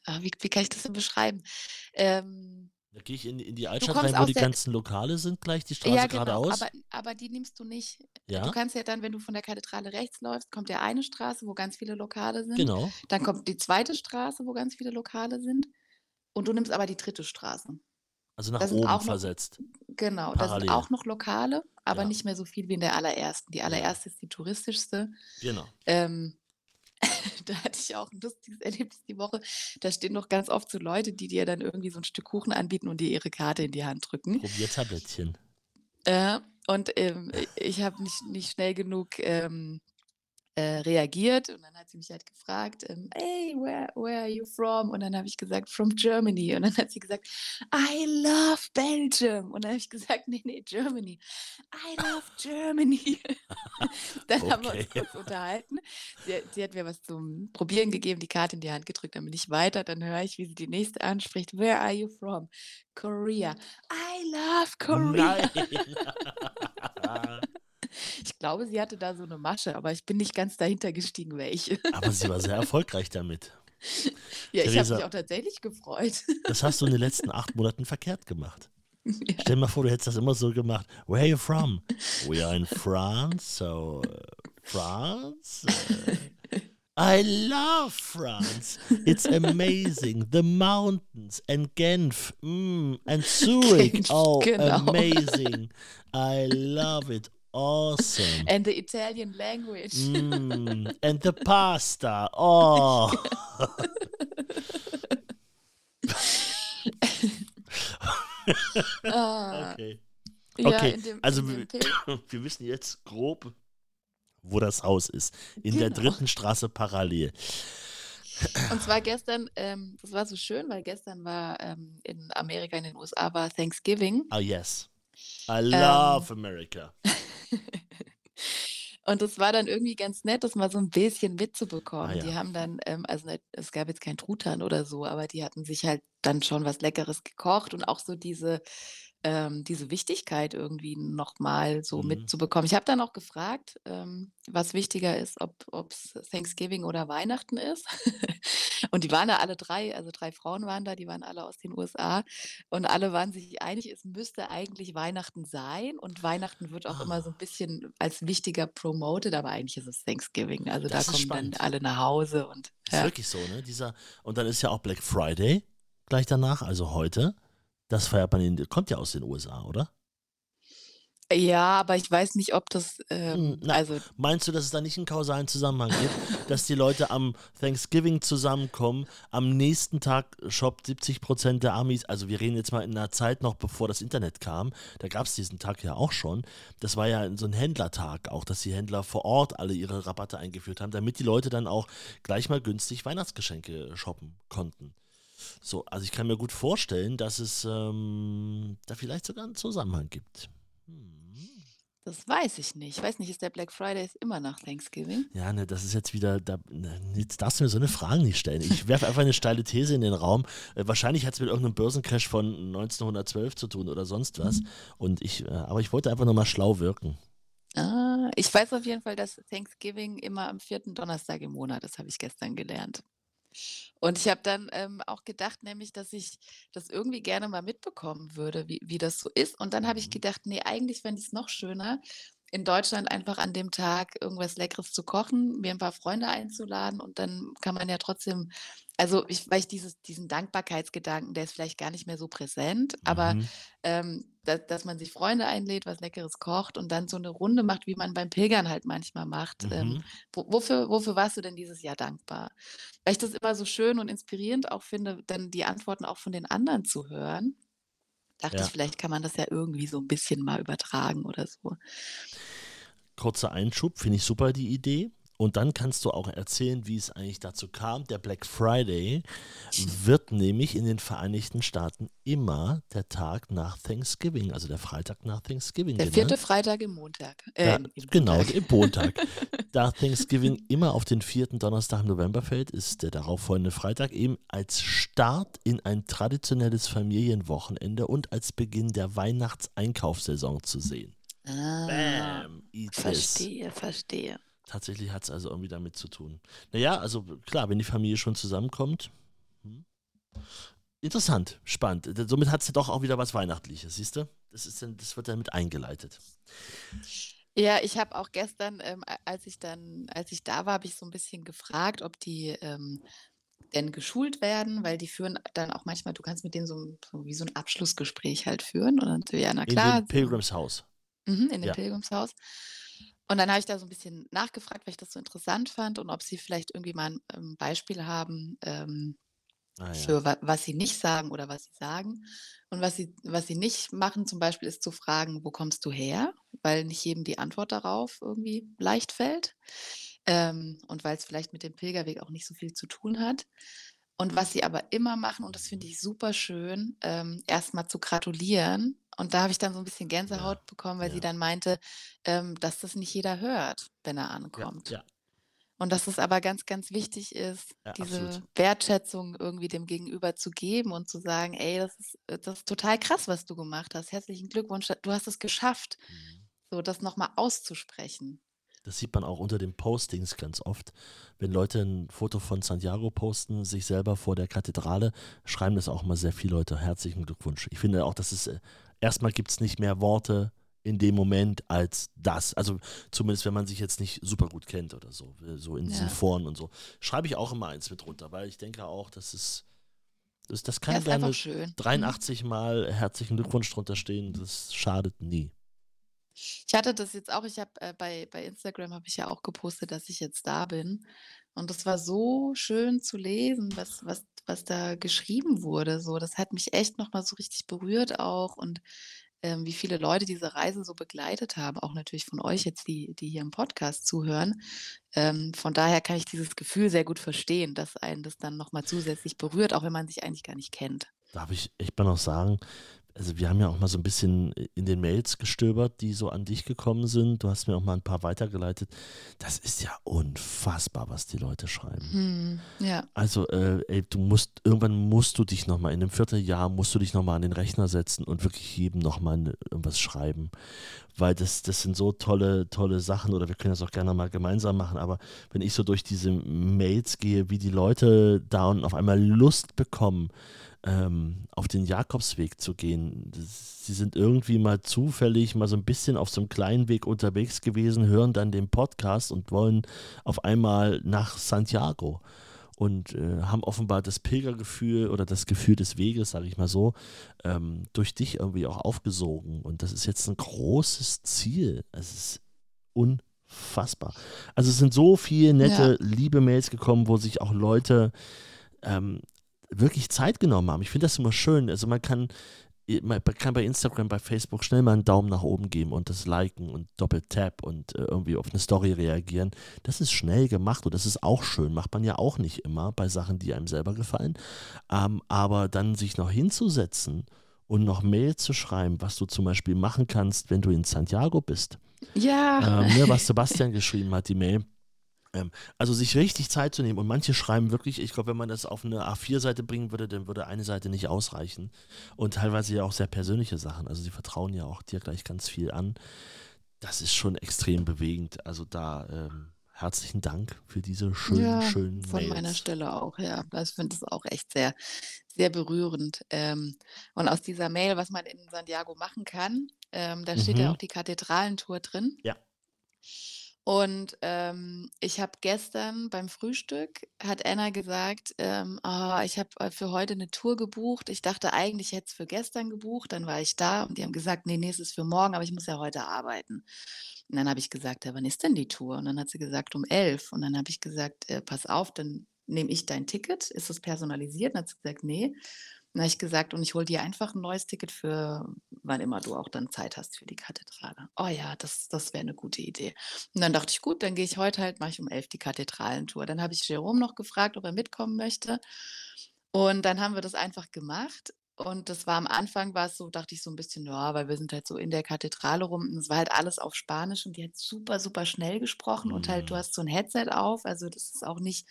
ah, wie, wie kann ich das denn beschreiben? Ähm, Da gehe ich in, in die Altstadt rein, wo die ganzen Lokale sind, gleich die Straße ja, genau, geradeaus. aber, aber die nimmst du nicht. Ja, Du kannst ja dann, wenn du von der Kathedrale rechts läufst, kommt ja eine Straße, wo ganz viele Lokale sind. genau. Dann kommt die zweite Straße, wo ganz viele Lokale sind. Und du nimmst aber die dritte Straße. Also nach oben auch noch- versetzt. Genau, da Parallel. sind auch noch Lokale, aber Ja. nicht mehr so viel wie in der allerersten. Die allererste ist die touristischste. Genau. Ähm, [LAUGHS] da hatte ich auch ein lustiges Erlebnis die Woche. Da stehen noch ganz oft so Leute, die dir dann irgendwie so ein Stück Kuchen anbieten und dir ihre Karte in die Hand drücken. Probiertablettchen. Äh, und ähm, ich habe nicht, nicht schnell genug ähm, äh, reagiert und dann hat sie mich halt gefragt, ähm, hey, where, where are you from? Und dann habe ich gesagt, from Germany. Und dann hat sie gesagt, I love Belgium. Und dann habe ich gesagt, nee, nee, Germany. I love Germany. [LAUGHS] dann haben wir uns Okay. kurz unterhalten. Sie, sie hat mir was zum Probieren gegeben, die Karte in die Hand gedrückt, dann bin ich weiter, dann höre ich, wie sie die nächste anspricht. Where are you from? Korea. I love Korea. Nein. [LAUGHS] [LAUGHS] Ich glaube, sie hatte da so eine Masche, aber ich bin nicht ganz dahinter gestiegen, welche. Aber sie war sehr erfolgreich damit. [LAUGHS] Ja, ich habe Theresa. mich auch tatsächlich gefreut. [LAUGHS] Das hast du in den letzten acht Monaten verkehrt gemacht. Ja. Stell dir mal vor, du hättest das immer so gemacht. Where are you from? We are in France, so uh, France. Uh, I love France. It's amazing. The mountains and Genf mm, and [LAUGHS] Zurich. Genf, oh, genau. amazing. I love it. Awesome. And the Italian language. Mm, and the [LAUGHS] pasta. Oh. [LAUGHS] Ah, Okay. ja, Okay, dem, also wir, [LAUGHS] wir wissen jetzt grob, wo das Haus ist. In der Genau. dritten Straße parallel. Und zwar gestern, ähm, das war so schön, weil gestern war ähm, in Amerika, in den USA war Thanksgiving. Ah, yes. I Ähm. love America. [LAUGHS] Und es war dann irgendwie ganz nett, das mal so ein bisschen mitzubekommen. Ah, ja. Die haben dann, ähm, also es gab jetzt kein Truthahn oder so, aber die hatten sich halt dann schon was Leckeres gekocht und auch so diese, ähm, diese Wichtigkeit irgendwie nochmal so Mhm. mitzubekommen. Ich habe dann auch gefragt, ähm, was wichtiger ist, ob es Thanksgiving oder Weihnachten ist. [LAUGHS] Und die waren da alle drei, also drei Frauen waren da, die waren alle aus den USA und alle waren sich einig, es müsste eigentlich Weihnachten sein und Weihnachten wird auch immer so Ah. ein bisschen als wichtiger promoted, aber eigentlich ist es Thanksgiving. Also da Das ist kommen spannend. dann alle nach Hause und Ist ja. wirklich so, ne? Dieser, und dann ist ja auch Black Friday gleich danach, also heute. Das feiert man in, kommt ja aus den USA, oder? Ja, aber ich weiß nicht, ob das, ähm, Hm, na, also Meinst du, dass es da nicht einen kausalen Zusammenhang gibt, dass die Leute am Thanksgiving zusammenkommen, am nächsten Tag shoppt 70 Prozent der Amis, also wir reden jetzt mal in einer Zeit noch, bevor das Internet kam, da gab es diesen Tag ja auch schon, das war ja so ein Händlertag auch, dass die Händler vor Ort alle ihre Rabatte eingeführt haben, damit die Leute dann auch gleich mal günstig Weihnachtsgeschenke shoppen konnten. So, also ich kann mir gut vorstellen, dass es ähm, da vielleicht sogar einen Zusammenhang gibt. Hm. das weiß ich nicht. Ich weiß nicht, ist der Black Friday ist immer nach Thanksgiving? Ja, ne, das ist jetzt wieder, da, ne, jetzt darfst du mir so eine Frage nicht stellen. Ich werfe einfach eine steile These in den Raum. Äh, wahrscheinlich hat es mit irgendeinem Börsencrash von 1912 zu tun oder sonst was. Und ich, äh, aber ich wollte einfach nur mal schlau wirken. Ah, ich weiß auf jeden Fall, dass Thanksgiving immer am vierten Donnerstag im Monat ist, habe ich gestern gelernt. Und ich habe dann ähm, auch gedacht, nämlich, dass ich das irgendwie gerne mal mitbekommen würde, wie, wie das so ist. Und dann habe ich Mhm. gedacht, nee, eigentlich fände ich es noch schöner, in Deutschland einfach an dem Tag irgendwas Leckeres zu kochen, mir ein paar Freunde einzuladen und dann kann man ja trotzdem, also ich, weil ich dieses, diesen Dankbarkeitsgedanken, der ist vielleicht gar nicht mehr so präsent, aber Mhm. ähm, da, dass man sich Freunde einlädt, was Leckeres kocht und dann so eine Runde macht, wie man beim Pilgern halt manchmal macht. Ähm, Mhm. wo, wofür, wofür warst du denn dieses Jahr dankbar? Weil ich das immer so schön und inspirierend auch finde, dann die Antworten auch von den anderen zu hören. Dachte Ja. ich, vielleicht kann man das ja irgendwie so ein bisschen mal übertragen oder so. Kurzer Einschub, finde ich super die Idee. Und dann kannst du auch erzählen, wie es eigentlich dazu kam. Der Black Friday wird nämlich in den Vereinigten Staaten immer der Tag nach Thanksgiving, also der Freitag nach Thanksgiving. Der genannt. vierte Freitag im Montag. Äh, Da, im- im genau, Montag. im Montag. da Thanksgiving immer auf den vierten Donnerstag im November fällt, ist der darauffolgende Freitag eben als Start in ein traditionelles Familienwochenende und als Beginn der Weihnachtseinkaufssaison zu sehen. Ah, Bam, verstehe, verstehe. Tatsächlich hat es also irgendwie damit zu tun. Naja, also klar, wenn die Familie schon zusammenkommt. Hm. Interessant, spannend. Somit hat es ja doch auch wieder was Weihnachtliches, siehst du? Das, ist dann, das wird damit eingeleitet. Ja, ich habe auch gestern, ähm, als ich dann, als ich da war, habe ich so ein bisschen gefragt, ob die ähm, denn geschult werden, weil die führen dann auch manchmal, du kannst mit denen so, ein- so wie so ein Abschlussgespräch halt führen. Und dann, so, ja, na In klar. dem Pilgrims Haus. Mhm, in dem Ja. Pilgrimshaus. Und dann habe ich da so ein bisschen nachgefragt, weil ich das so interessant fand und ob sie vielleicht irgendwie mal ein ähm, Beispiel haben, ähm, Ah, ja. für wa was sie nicht sagen oder was sie sagen. Und was sie, was sie nicht machen, zum Beispiel, ist zu fragen, wo kommst du her? Weil nicht jedem die Antwort darauf irgendwie leicht fällt. Ähm, und weil es vielleicht mit dem Pilgerweg auch nicht so viel zu tun hat. Und was sie aber immer machen, und das finde ich super schön, ähm, erstmal zu gratulieren. Und da habe ich dann so ein bisschen Gänsehaut bekommen, weil ja. sie dann meinte, ähm, dass das nicht jeder hört, wenn er Ja, ankommt. ja. Und dass es aber ganz, ganz wichtig ist, Ja, diese absolut. Wertschätzung irgendwie dem Gegenüber zu geben und zu sagen, ey, das ist, äh, das ist total krass, was du gemacht hast. Herzlichen Glückwunsch, du hast es geschafft, Mhm. so das nochmal auszusprechen. Das sieht man auch unter den Postings ganz oft. Wenn Leute ein Foto von Santiago posten, sich selber vor der Kathedrale, schreiben das auch mal sehr viele Leute. Herzlichen Glückwunsch. Ich finde auch, dass es äh, erstmal gibt es nicht mehr Worte, in dem Moment als das. Also zumindest, wenn man sich jetzt nicht super gut kennt oder so, so in diesen Ja. Foren und so. Schreibe ich auch immer eins mit runter, weil ich denke auch, dass es, das, das Ja, kann ist gerne einfach schön. 83 Mal herzlichen Glückwunsch drunter stehen, das schadet nie. Ich hatte das jetzt auch, ich habe äh, bei, bei Instagram habe ich ja auch gepostet, dass ich jetzt da bin. Und das war so schön zu lesen, was, was, was da geschrieben wurde. So, das hat mich echt nochmal so richtig berührt auch und ähm, wie viele Leute diese Reise so begleitet haben, auch natürlich von euch jetzt, die, die hier im Podcast zuhören. Ähm, von daher kann ich dieses Gefühl sehr gut verstehen, dass einen das dann nochmal zusätzlich berührt, auch wenn man sich eigentlich gar nicht kennt. Darf ich echt mal noch sagen, also wir haben ja auch mal so ein bisschen in den Mails gestöbert, die so an dich gekommen sind. Du hast mir auch mal ein paar weitergeleitet. Das ist ja unfassbar, was die Leute schreiben. Hm, ja, Also, äh, ey, du musst, irgendwann musst du dich nochmal, in einem Vierteljahr musst du dich nochmal an den Rechner setzen und wirklich jedem nochmal irgendwas schreiben. Weil das, das sind so tolle, tolle Sachen, oder wir können das auch gerne mal gemeinsam machen, aber wenn ich so durch diese Mails gehe, wie die Leute da und auf einmal Lust bekommen, ähm, auf den Jakobsweg zu gehen. Sie sind irgendwie mal zufällig mal so ein bisschen auf so einem kleinen Weg unterwegs gewesen, hören dann den Podcast und wollen auf einmal nach Santiago und äh, haben offenbar das Pilgergefühl oder das Gefühl des Weges, sage ich mal so, ähm, durch dich irgendwie auch aufgesogen. Und das ist jetzt ein großes Ziel. Es ist unfassbar. Also es sind so viele nette, liebe Mails gekommen, wo sich auch Leute ähm, wirklich Zeit genommen haben. Ich finde das immer schön. Also man kann, man kann bei Instagram, bei Facebook schnell mal einen Daumen nach oben geben und das liken und Doppeltap und äh, irgendwie auf eine Story reagieren. Das ist schnell gemacht und das ist auch schön. Macht man ja auch nicht immer bei Sachen, die einem selber gefallen. Ähm, aber dann sich noch hinzusetzen und noch Mail zu schreiben, was du zum Beispiel machen kannst, wenn du in Santiago bist. ja, Ähm, ne, was [LAUGHS] Sebastian geschrieben hat, die Mail. Ähm, also sich richtig Zeit zu nehmen. Und manche schreiben wirklich, ich glaube, wenn man das auf eine A4-Seite bringen würde, dann würde eine Seite nicht ausreichen. Und teilweise ja auch sehr persönliche Sachen. Also sie vertrauen ja auch dir gleich ganz viel an. Das ist schon extrem bewegend. Also da ähm, herzlichen Dank für diese schönen, Ja, schönen von Mails. meiner Stelle auch, ja. Ich finde das auch echt sehr, sehr berührend. Ähm, und aus dieser Mail, was man in Santiago machen kann, ähm, da steht ja Mhm. auch die Kathedralentour drin. Ja. Und ähm, ich habe gestern beim Frühstück, hat Anna gesagt, ähm, ah, ich habe äh, für heute eine Tour gebucht. Ich dachte eigentlich, ich hätte es für gestern gebucht. Dann war ich da und die haben gesagt, nee, nee, es ist für morgen, aber ich muss ja heute arbeiten. Und dann habe ich gesagt, ja, wann ist denn die Tour? Und dann hat sie gesagt, um elf. Und dann habe ich gesagt, äh, pass auf, dann nehme ich dein Ticket. Ist es personalisiert? Und dann hat sie gesagt, nee. Dann habe ich gesagt, und ich hole dir einfach ein neues Ticket für wann immer du auch dann Zeit hast für die Kathedrale. Oh ja, das, das wäre eine gute Idee. Und dann dachte ich, gut, dann gehe ich heute halt, mache ich um elf die Kathedralentour. Dann habe ich Jerome noch gefragt, ob er mitkommen möchte. Und dann haben wir das einfach gemacht. Und das war am Anfang, war es so, dachte ich so ein bisschen, ja, weil wir sind halt so in der Kathedrale rum. Und es war halt alles auf Spanisch und die hat super, super schnell gesprochen und halt, du Mhm. hast so ein Headset auf. Also das ist auch nicht,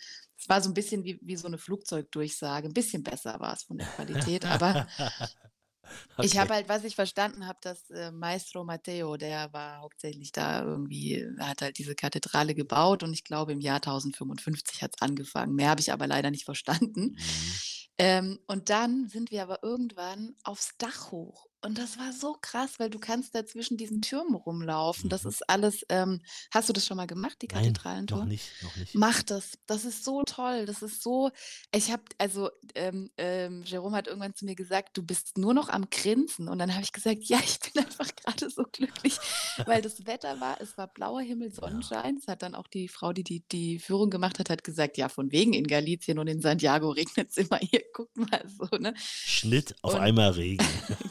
es war so ein bisschen wie, wie so eine Flugzeugdurchsage. Ein bisschen besser war es von der Qualität, aber [LAUGHS] ich Okay. habe halt, was ich verstanden habe, dass äh, Maestro Matteo, der war hauptsächlich da irgendwie, hat halt diese Kathedrale gebaut und ich glaube im Jahr 1055 hat es angefangen. Mehr habe ich aber leider nicht verstanden. Mhm. Ähm, und dann sind wir aber irgendwann aufs Dach hoch. Und das war so krass, weil du kannst da zwischen diesen Türmen rumlaufen. Das Mhm. ist alles, ähm, hast du das schon mal gemacht, die Nein, noch Kathedralentour? nicht, noch nicht. Mach das. Das ist so toll. Das ist so. Ich habe, also, ähm, ähm, Jerome hat irgendwann zu mir gesagt, du bist nur noch am Grinsen. Und dann habe ich gesagt, ja, ich bin [LAUGHS] einfach gerade so glücklich, weil das [LAUGHS] Wetter war, es war blauer Himmel. Sonnenschein. Es hat dann auch die Frau, die die, die Führung gemacht hat, hat gesagt, ja, von wegen in Galicien und in Santiago regnet es immer. Hier, [LAUGHS] guckt mal so, ne? Schnitt auf Und einmal Regen.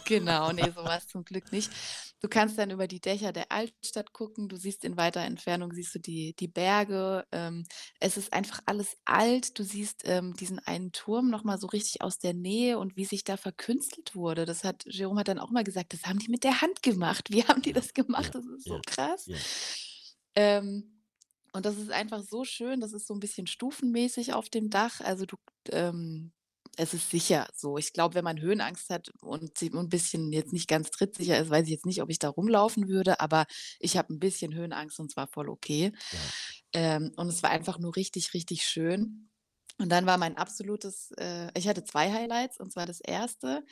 Genau, nee, so war es zum Glück nicht. Du kannst dann über die Dächer der Altstadt gucken. Du siehst in weiter Entfernung, siehst du die, die Berge. Ähm, es ist einfach alles alt. Du siehst ähm, diesen einen Turm nochmal so richtig aus der Nähe und wie sich da verkünstelt wurde. Das hat, Jerome hat dann auch mal gesagt, das haben die mit der Hand gemacht. Wie haben die das gemacht? ja, Das ist so ja, krass. ja. Ähm, und das ist einfach so schön. Das ist so ein bisschen stufenmäßig auf dem Dach. Also du, ähm, es ist sicher so. Ich glaube, wenn man Höhenangst hat und sie- ein bisschen jetzt nicht ganz trittsicher ist, weiß ich jetzt nicht, ob ich da rumlaufen würde, aber ich habe ein bisschen Höhenangst und zwar voll okay. Ja. Ähm, und es war einfach nur richtig, richtig schön. Und dann war mein absolutes, äh, ich hatte zwei Highlights und zwar das erste.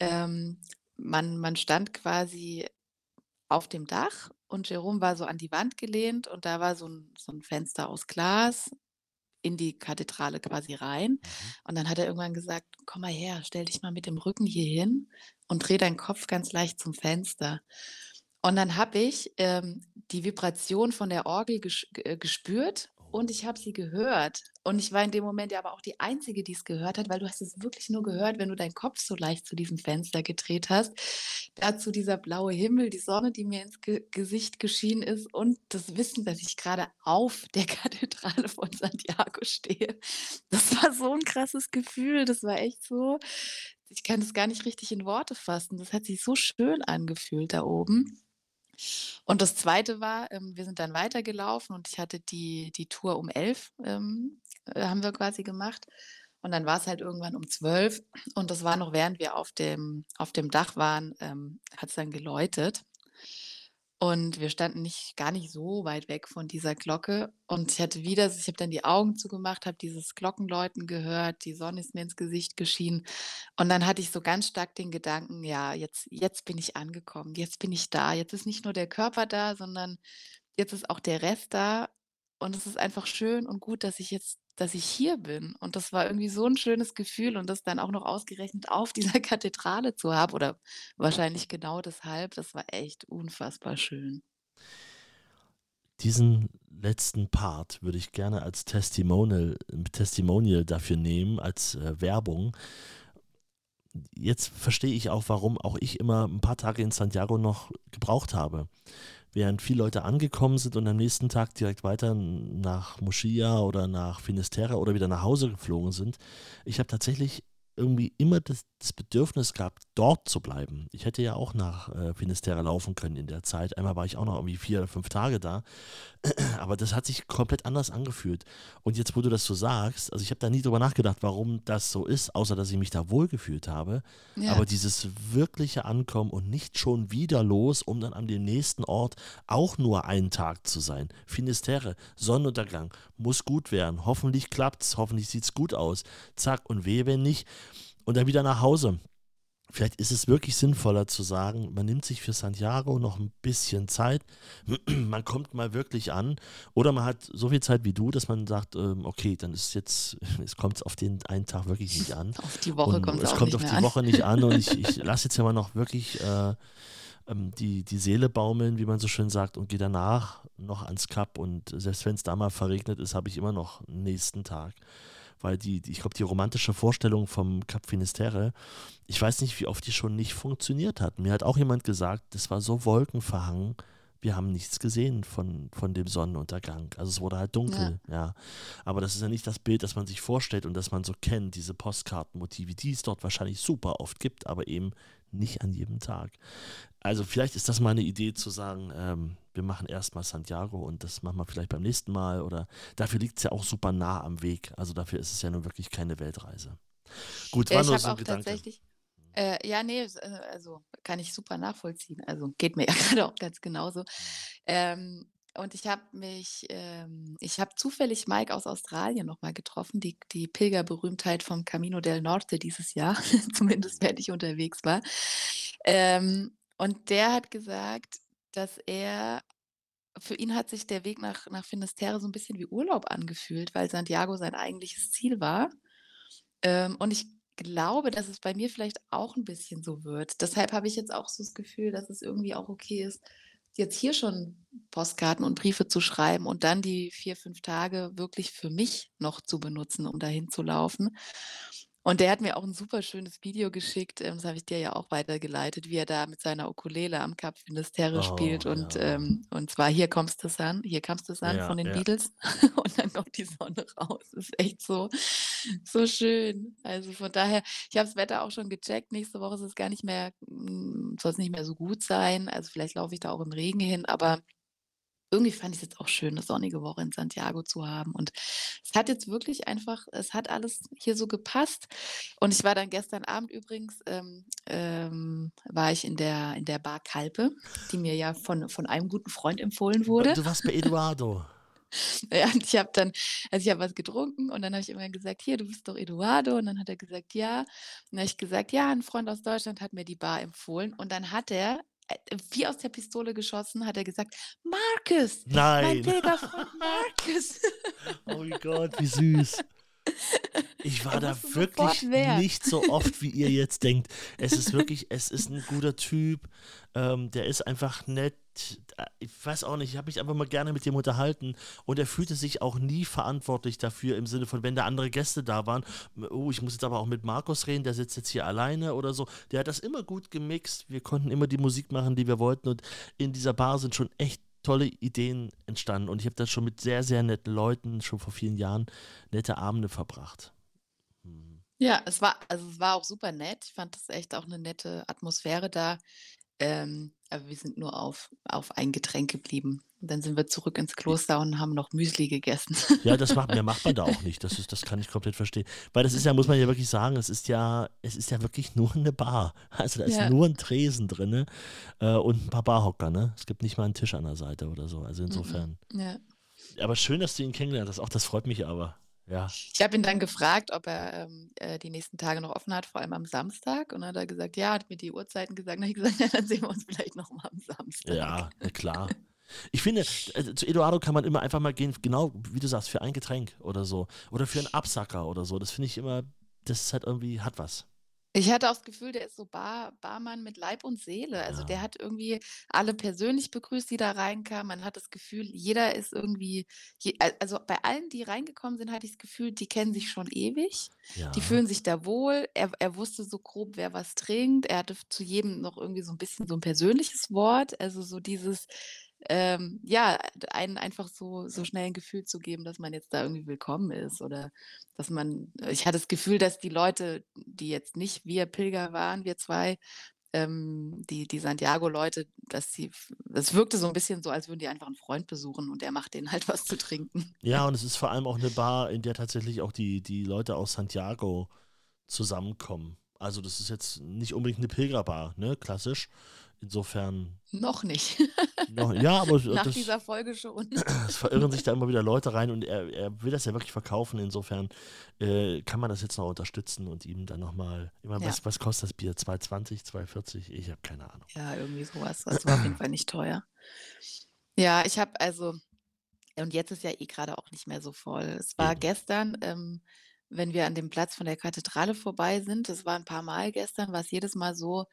Ähm, man, man stand quasi auf dem Dach und Jerome war so an die Wand gelehnt und da war so ein so 'n Fenster aus Glas in die Kathedrale quasi rein. Mhm. Und dann hat er irgendwann gesagt: „Komm mal her, stell dich mal mit dem Rücken hier hin und dreh deinen Kopf ganz leicht zum Fenster.“ Und dann habe ich, ähm, die Vibration von der Orgel äh, gespürt und ich habe sie gehört. Und ich war in dem Moment ja aber auch die Einzige, die es gehört hat, weil du hast es wirklich nur gehört, wenn du deinen Kopf so leicht zu diesem Fenster gedreht hast. Dazu dieser blaue Himmel, die Sonne, die mir ins Ge Gesicht geschienen ist und das Wissen, dass ich gerade auf der [LAUGHS] Kathedrale von Santiago stehe. Das war so ein krasses Gefühl. Das war echt so ich kann das gar nicht richtig in Worte fassen. Das hat sich so schön angefühlt da oben. Und das Zweite war, ähm, wir sind dann weitergelaufen und ich hatte die die Tour um 11, ähm, äh, haben wir quasi gemacht. Und dann war es halt irgendwann um 12 und das war noch während wir auf dem auf dem Dach waren, ähm, hat's dann geläutet. Und wir standen nicht gar nicht so weit weg von dieser Glocke. Und ich hatte wieder ich habe dann die Augen zugemacht, habe dieses Glockenläuten gehört, die Sonne ist mir ins Gesicht geschienen. Und dann hatte ich so ganz stark den Gedanken: „Ja, jetzt jetzt bin ich angekommen, jetzt bin ich da. Jetzt ist nicht nur der Körper da, sondern jetzt ist auch der Rest da und es ist einfach schön und gut, dass ich jetzt dass ich hier bin.“ Und das war irgendwie so 'n schönes Gefühl und das dann auch noch ausgerechnet auf [LAUGHS] dieser Kathedrale zu haben oder wahrscheinlich genau deshalb, das war echt unfassbar schön. Diesen letzten Part würde ich gerne als Testimonial Testimonial dafür nehmen, als, äh, Werbung. Jetzt verstehe ich auch, warum auch ich immer 'n paar Tage in Santiago noch gebraucht habe. Während viele Leute angekommen sind und am nächsten Tag direkt weiter nach Moschia oder nach Finisterre oder wieder nach Hause geflogen sind. Ich habe tatsächlich irgendwie immer das das Bedürfnis gehabt, dort zu bleiben. Ich hätte ja auch nach, äh, Finisterre laufen können in der Zeit. Einmal war ich auch noch irgendwie 4 oder 5 Tage da, [CLEARS THROAT] aber das hat sich komplett anders angefühlt. Und jetzt, wo du das so sagst also, ich habe da nie drüber nachgedacht, warum das so ist, außer dass ich mich da wohlgefühlt habe. Aber Ja. dieses wirkliche Ankommen und nicht schon wieder los, um dann an dem nächsten Ort auch nur einen Tag zu sein. Finisterre, Sonnenuntergang, muss gut werden. Hoffentlich klappt's, hoffentlich sieht's gut aus. Zack, und wehe, wenn nicht. Und dann wieder nach Hause. Vielleicht ist es wirklich sinnvoller zu sagen, man nimmt sich für Santiago noch ein bisschen Zeit, [CLEARS THROAT] man kommt mal wirklich an oder man hat so viel Zeit wie du, dass man sagt, ähm, okay, dann ist jetzt [LAUGHS] es kommt auf den einen Tag wirklich nicht an Auf die Woche und kommt's es auch kommt nicht auf mehr die an. Woche nicht an und ich [LAUGHS] ich lasse jetzt ja mal noch wirklich, äh, ähm, die die Seele baumeln, wie man so schön sagt und gehe danach noch ans Kap und selbst wenn's da mal verregnet ist, habe ich immer noch nächsten Tag. Weil die die ich glaube, die romantische Vorstellung vom Kap Finisterre, ich weiß nicht, wie oft die schon nicht funktioniert hat. Mir hat auch jemand gesagt, das war so wolkenverhangen, wir haben nichts gesehen von von dem Sonnenuntergang. Also, es wurde halt Ja. dunkel, ja. Aber das ist ja nicht das Bild, das man sich vorstellt und das man so kennt, diese Postkartenmotive, die es dort wahrscheinlich super oft gibt, aber eben nicht an jedem Tag. Also, vielleicht ist das mal 'ne Idee zu sagen, ähm, wir machen erst mal Santiago und das machen wir vielleicht beim nächsten Mal oder dafür liegt's ja auch super nah am Weg. Also, dafür ist es ja nun wirklich keine Weltreise. Gut, war ich nur so 'n auch Gedanke. tatsächlich äh, ja, ne, s äh, also, kann ich super nachvollziehen. Also, geht mir [LAUGHS] ja grade auch ganz genauso. Ähm, und ich habe mich ähm, ich habe zufällig Mike aus Australien noch mal getroffen, die die Pilgerberühmtheit vom Camino del Norte dieses Jahr, [LAUGHS] zumindest während ich unterwegs war. Ähm, und der hat gesagt, dass er für ihn hat sich der Weg nach nach Finisterre so 'n bisschen wie Urlaub angefühlt, weil Santiago sein eigentliches Ziel war. Ähm, und ich glaube, dass es bei mir vielleicht auch 'n bisschen so wird. Deshalb habe ich jetzt auch so das Gefühl, dass es irgendwie auch okay ist, jetzt hier schon Postkarten und Briefe zu schreiben und dann die 4, 5 Tage wirklich für mich noch zu benutzen, um dahin zu laufen. Und der hat mir auch 'n super schönes Video geschickt, ähm, das habe ich dir ja auch weitergeleitet, wie er da mit seiner Ukulele am Kap Finisterre spielt Oh, und, ja. ähm und zwar „Here Comes the Sun“, „Here Comes the Sun“ Ja, von den ja. Beatles [LAUGHS] und dann kommt die Sonne raus. Das ist echt so so schön. Also, von daher ich habe das Wetter auch schon gecheckt. Nächste Woche ist es gar nicht mehr hm, soll's nicht mehr so gut sein. Also, vielleicht laufe ich da auch im Regen hin, aber irgendwie fand ich's jetzt auch schön, 'ne sonnige Woche in Santiago zu haben. Und es hat jetzt wirklich einfach es hat alles hier so gepasst. Und ich war dann gestern Abend übrigens, ähm ähm, war ich in der in der Bar Calpe, die mir ja von von einem guten Freund empfohlen wurde. du warst bei Eduardo. [LAUGHS] Ja, und ich habe dann also, ich habe was getrunken und dann habe ich irgendwann gesagt: „Hier, du bist doch Eduardo?“ Und dann hat er gesagt: „Ja.“ Und dann habe ich gesagt: „Ja, 'n Freund aus Deutschland hat mir die Bar empfohlen.“ Und dann hat er wie aus der Pistole geschossen, hat er gesagt, Marcus, Nein. mein Pilgerfreund [LAUGHS] Marcus. Oh mein Gott, wie süß. Ich war da wirklich nicht so oft, wie ihr jetzt denkt. Es ist wirklich, es ist ein guter Typ. Ähm, der ist einfach nett. Ich weiß auch nicht, ich habe mich einfach mal gerne mit dem unterhalten und er fühlte sich auch nie verantwortlich dafür im Sinne von, wenn da andere Gäste da waren, oh, ich muss jetzt aber auch mit Markus reden, der sitzt jetzt hier alleine oder so. Der hat das immer gut gemixt. Wir konnten immer die Musik machen, die wir wollten und in dieser Bar sind schon echt tolle Ideen entstanden und ich habe da schon mit sehr, sehr netten Leuten schon vor vielen Jahren nette Abende verbracht. Hm. Ja, es war, also es war auch super nett. Ich fand das echt auch eine nette Atmosphäre da. Ähm, aber wir sind nur auf, auf ein Getränk geblieben. Und dann sind wir zurück ins Kloster und haben noch Müsli gegessen. Ja, das macht, mehr macht man da [LAUGHS] auch nicht. Das, ist, das kann ich komplett verstehen. Weil das ist ja, muss man ja wirklich sagen, es ist ja, es ist ja wirklich nur eine Bar. Also da ist Ja. nur ein Tresen drin äh, und ein paar Barhocker, ne? Es gibt nicht mal einen Tisch an der Seite oder so. Also insofern. Ja. Aber schön, dass du ihn kennengelernt hast. Auch das freut mich aber. Ja. Ich habe ihn dann gefragt, ob er ähm, äh, die nächsten Tage noch offen hat, vor allem am Samstag. Und dann hat er gesagt, ja, hat mir die Uhrzeiten gesagt. Dann habe ich gesagt, [LAUGHS] ja, dann sehen wir uns vielleicht noch mal am Samstag. Ja, klar. Ich finde, äh, zu Eduardo kann man immer einfach mal gehen, genau wie du sagst, für ein Getränk oder so. Oder für einen Absacker oder so. Das finde ich immer, das ist halt irgendwie, hat was. Ich hatte auch das Gefühl, der ist so Bar, Barmann mit Leib und Seele. Also Ja. der hat irgendwie alle persönlich begrüßt, die da reinkamen. Man hat das Gefühl, jeder ist irgendwie, je, also bei allen, die reingekommen sind, hatte ich das Gefühl, die kennen sich schon ewig. Ja. Die fühlen sich da wohl. Er, er wusste so grob, wer was trinkt. Er hatte zu jedem noch irgendwie so ein bisschen so ein persönliches Wort. Also so dieses, ähm, ja, einen einfach so, so schnell ein Gefühl zu geben, dass man jetzt da irgendwie willkommen ist oder dass man, ich hatte das Gefühl, dass die Leute, die jetzt nicht wir Pilger waren, wir zwei, ähm, die, die Santiago-Leute, dass sie, es wirkte so ein bisschen so, als würden die einfach einen Freund besuchen und er macht denen halt was zu trinken. Ja, und [LAUGHS] es ist vor allem auch eine Bar, in der tatsächlich auch die, die Leute aus Santiago zusammenkommen. Also das ist jetzt nicht unbedingt eine Pilgerbar, ne? Klassisch. Insofern, Noch nicht. noch, ja, aber [LAUGHS] Nach das, dieser Folge schon. es verirren sich da immer wieder Leute rein und er, er will das ja wirklich verkaufen. Insofern äh, kann man das jetzt noch unterstützen und ihm dann nochmal, ich meine, Ja. was, was kostet das Bier? 2,20, 2,40? Ich habe keine Ahnung. Ja, irgendwie sowas. Das war auf jeden Fall nicht teuer. Ja, ich habe also, und jetzt ist ja eh gerade auch nicht mehr so voll. Es war Eben. gestern, ähm, wenn wir an dem Platz von der Kathedrale vorbei sind, das war ein paar Mal gestern, war es jedes Mal so,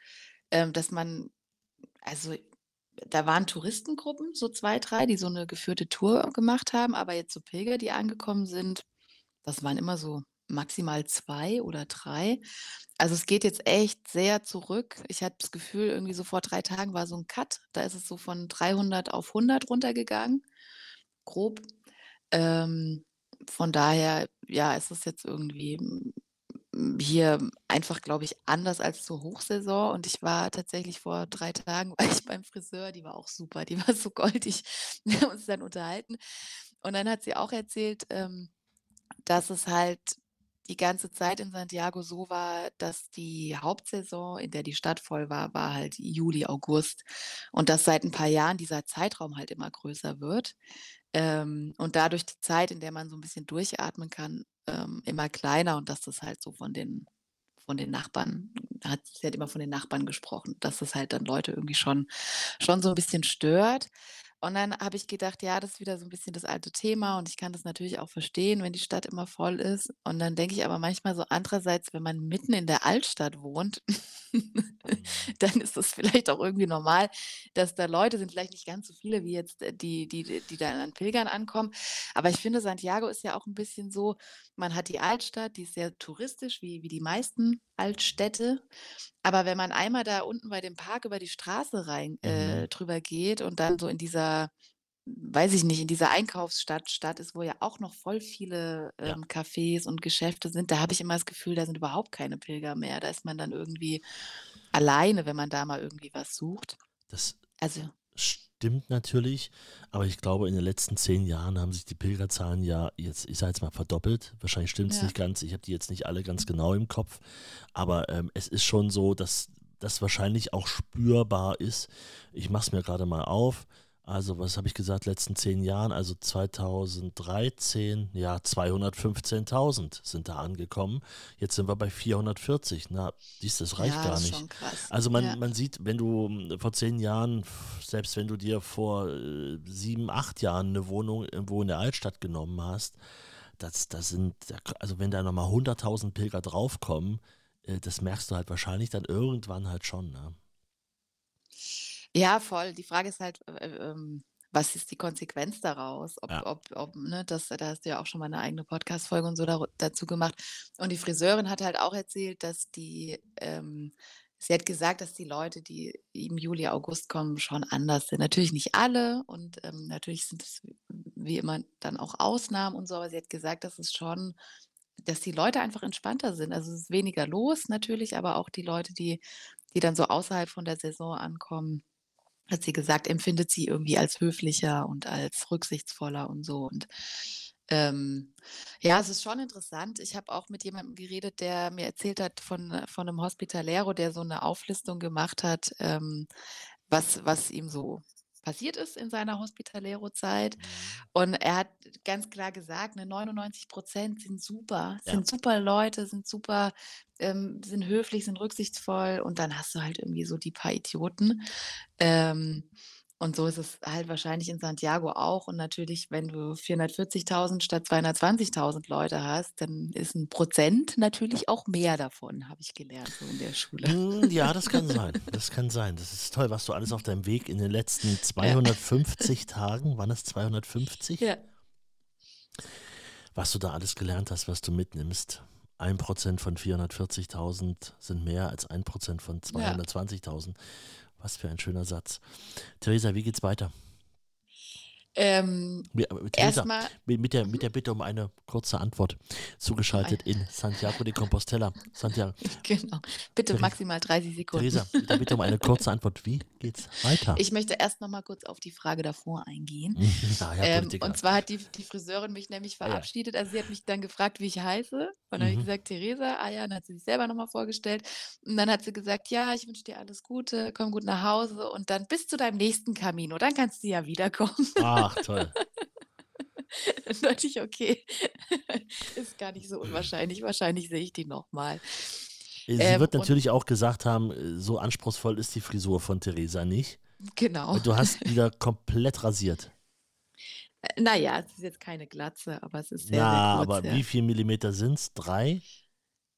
ähm, dass man, also da waren Touristengruppen, so zwei, drei, die so eine geführte Tour gemacht haben, aber jetzt so Pilger, die angekommen sind, das waren immer so maximal zwei oder drei. Also es geht jetzt echt sehr zurück. Ich hatte das Gefühl, irgendwie so vor drei Tagen war so ein Cut. Da ist es so von 300 auf 100 runtergegangen, grob. Ähm, von daher, ja, ist es jetzt irgendwie hier einfach, glaube ich, anders als zur Hochsaison. Und ich war tatsächlich vor drei Tagen, [LAUGHS] war ich beim Friseur, die war auch super, die war so goldig. [LAUGHS] Wir haben uns dann unterhalten. Und dann hat sie auch erzählt, ähm, dass es halt die ganze Zeit in Santiago so war, dass die Hauptsaison, in der die Stadt voll war, war halt Juli, August. Und dass seit ein paar Jahren dieser Zeitraum halt immer größer wird. Ähm, und dadurch die Zeit, in der man so ein bisschen durchatmen kann, ähm, immer kleiner und dass das halt so von den, von den Nachbarn, hat, sie hat immer von den Nachbarn gesprochen, dass das halt dann Leute irgendwie schon, schon so ein bisschen stört. Und dann habe ich gedacht, ja, das ist wieder so ein bisschen das alte Thema und ich kann das natürlich auch verstehen, wenn die Stadt immer voll ist. Und dann denke ich aber manchmal so andererseits, wenn man mitten in der Altstadt wohnt, [LAUGHS] dann ist das vielleicht auch irgendwie normal, dass da Leute sind, vielleicht nicht ganz so viele wie jetzt äh, die, die, die die da an Pilgern ankommen. Aber ich finde, Santiago ist ja auch ein bisschen so, man hat die Altstadt, die ist sehr touristisch, wie, wie die meisten Altstädte. Aber wenn man einmal da unten bei dem Park über die Straße rein äh, Mhm. drüber geht und dann so in dieser, weiß ich nicht, in dieser Einkaufsstadt Stadt ist, wo ja auch noch voll viele Ja. ähm, Cafés und Geschäfte sind, da habe ich immer das Gefühl, da sind überhaupt keine Pilger mehr. Da ist man dann irgendwie alleine, wenn man da mal irgendwie was sucht. Das Also, stimmt natürlich, aber ich glaube, in den letzten zehn Jahren haben sich die Pilgerzahlen ja jetzt, ich sage jetzt mal, verdoppelt. Wahrscheinlich stimmt es Ja. nicht ganz. Ich habe die jetzt nicht alle ganz genau im Kopf, aber ähm, es ist schon so, dass das wahrscheinlich auch spürbar ist. Ich mache es mir gerade mal auf. Also, was habe ich gesagt, letzten zehn Jahren, also 2013, ja, 215.000 sind da angekommen. Jetzt sind wir bei 440. Na, dies, das reicht Ja, gar nicht. schon krass. Also man, Ja. man sieht, wenn du mm, vor zehn Jahren, selbst wenn du dir vor äh, sieben, acht Jahren eine Wohnung irgendwo in der Altstadt genommen hast, das, das sind, also wenn da nochmal 100.000 Pilger draufkommen, äh, das merkst du halt wahrscheinlich dann irgendwann halt schon. Ne? Ja, voll. Die Frage ist halt, äh, ähm, was ist die Konsequenz daraus? Ob, Ja. ob, ob, ne, das, da hast du ja auch schon mal eine eigene Podcast-Folge und so daru- dazu gemacht. Und die Friseurin hat halt auch erzählt, dass die, ähm, sie hat gesagt, dass die Leute, die im Juli, August kommen, schon anders sind. Natürlich nicht alle und ähm, natürlich sind es wie immer dann auch Ausnahmen und so, aber sie hat gesagt, dass es schon, dass die Leute einfach entspannter sind. Also es ist weniger los natürlich, aber auch die Leute, die, die dann so außerhalb von der Saison ankommen, hat sie gesagt, empfindet sie irgendwie als höflicher und als rücksichtsvoller und so. Und ähm, ja, es ist schon interessant. Ich habe auch mit jemandem geredet, der mir erzählt hat von, von einem Hospitalero, der so eine Auflistung gemacht hat, ähm, was, was ihm so passiert ist in seiner Hospitalero-Zeit. Und er hat ganz klar gesagt, ne, 99 Prozent sind super, Ja. sind super Leute, sind super, ähm, sind höflich, sind rücksichtsvoll. Und dann hast du halt irgendwie so die paar Idioten. Ähm, und so ist es halt wahrscheinlich in Santiago auch. Und natürlich, wenn du 440.000 statt 220.000 Leute hast, dann ist ein Prozent natürlich auch mehr davon, habe ich gelernt, so in der Schule. Mm, Ja, das kann [LAUGHS] sein. Das kann sein. Das ist toll, was du alles auf deinem Weg in den letzten 250 [LAUGHS] Tagen, waren es 250? Ja. Was du da alles gelernt hast, was du mitnimmst. Ein Prozent von 440.000 sind mehr als ein Prozent von 220.000. Was für ein schöner Satz. Theresa, wie geht's weiter? Ähm, Mit, äh, Erstmal, mit, der, mit der Bitte um eine kurze Antwort. Zugeschaltet in Santiago de Compostela. Santiago, [LAUGHS] genau. Bitte Theresa- maximal 30 Sekunden. Theresa, mit der Bitte um eine kurze Antwort. Wie geht's weiter? Ich möchte erst noch mal kurz auf die Frage davor eingehen. ja, [LAUGHS] ja, Ähm, und zwar hat die, die Friseurin mich nämlich Ah, ja. verabschiedet. Also sie hat mich dann gefragt, wie ich heiße. Und dann habe ich Mhm. gesagt, Theresa. Ah ja, dann hat sie sich selber nochmal vorgestellt. Und dann hat sie gesagt, ja, ich wünsche dir alles Gute, komm gut nach Hause und dann bis zu deinem nächsten Camino. Dann kannst du ja wiederkommen. Ach, toll. [LAUGHS] dachte ich, okay, [LAUGHS] ist gar nicht so unwahrscheinlich. Wahrscheinlich sehe ich die nochmal. Sie Ähm, wird natürlich auch gesagt haben, äh, so anspruchsvoll ist die Frisur von Theresa nicht. Genau. Und du hast wieder komplett rasiert. Äh, Naja, es ist jetzt keine Glatze, aber es ist sehr, Na, sehr kurz. aber ja. wie viel Millimeter sind es? Drei?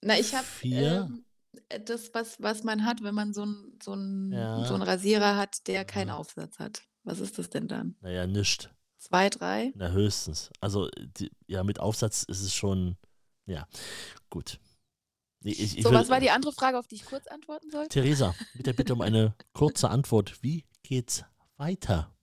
Na, ich habe Vier? ähm, äh, das, was, was man hat, wenn man so einen so Ja. so Rasierer hat, der keinen Ja. Aufsatz hat. Was ist das denn dann? Naja, nischt. Zwei, drei? Na, höchstens. Also, die, ja, mit Aufsatz ist es schon, ja, gut. Nee, ich, ich So, will- was war die andere Frage, auf die ich kurz antworten soll? Theresa, mit der Bitte um eine kurze Antwort. Wie geht's weiter?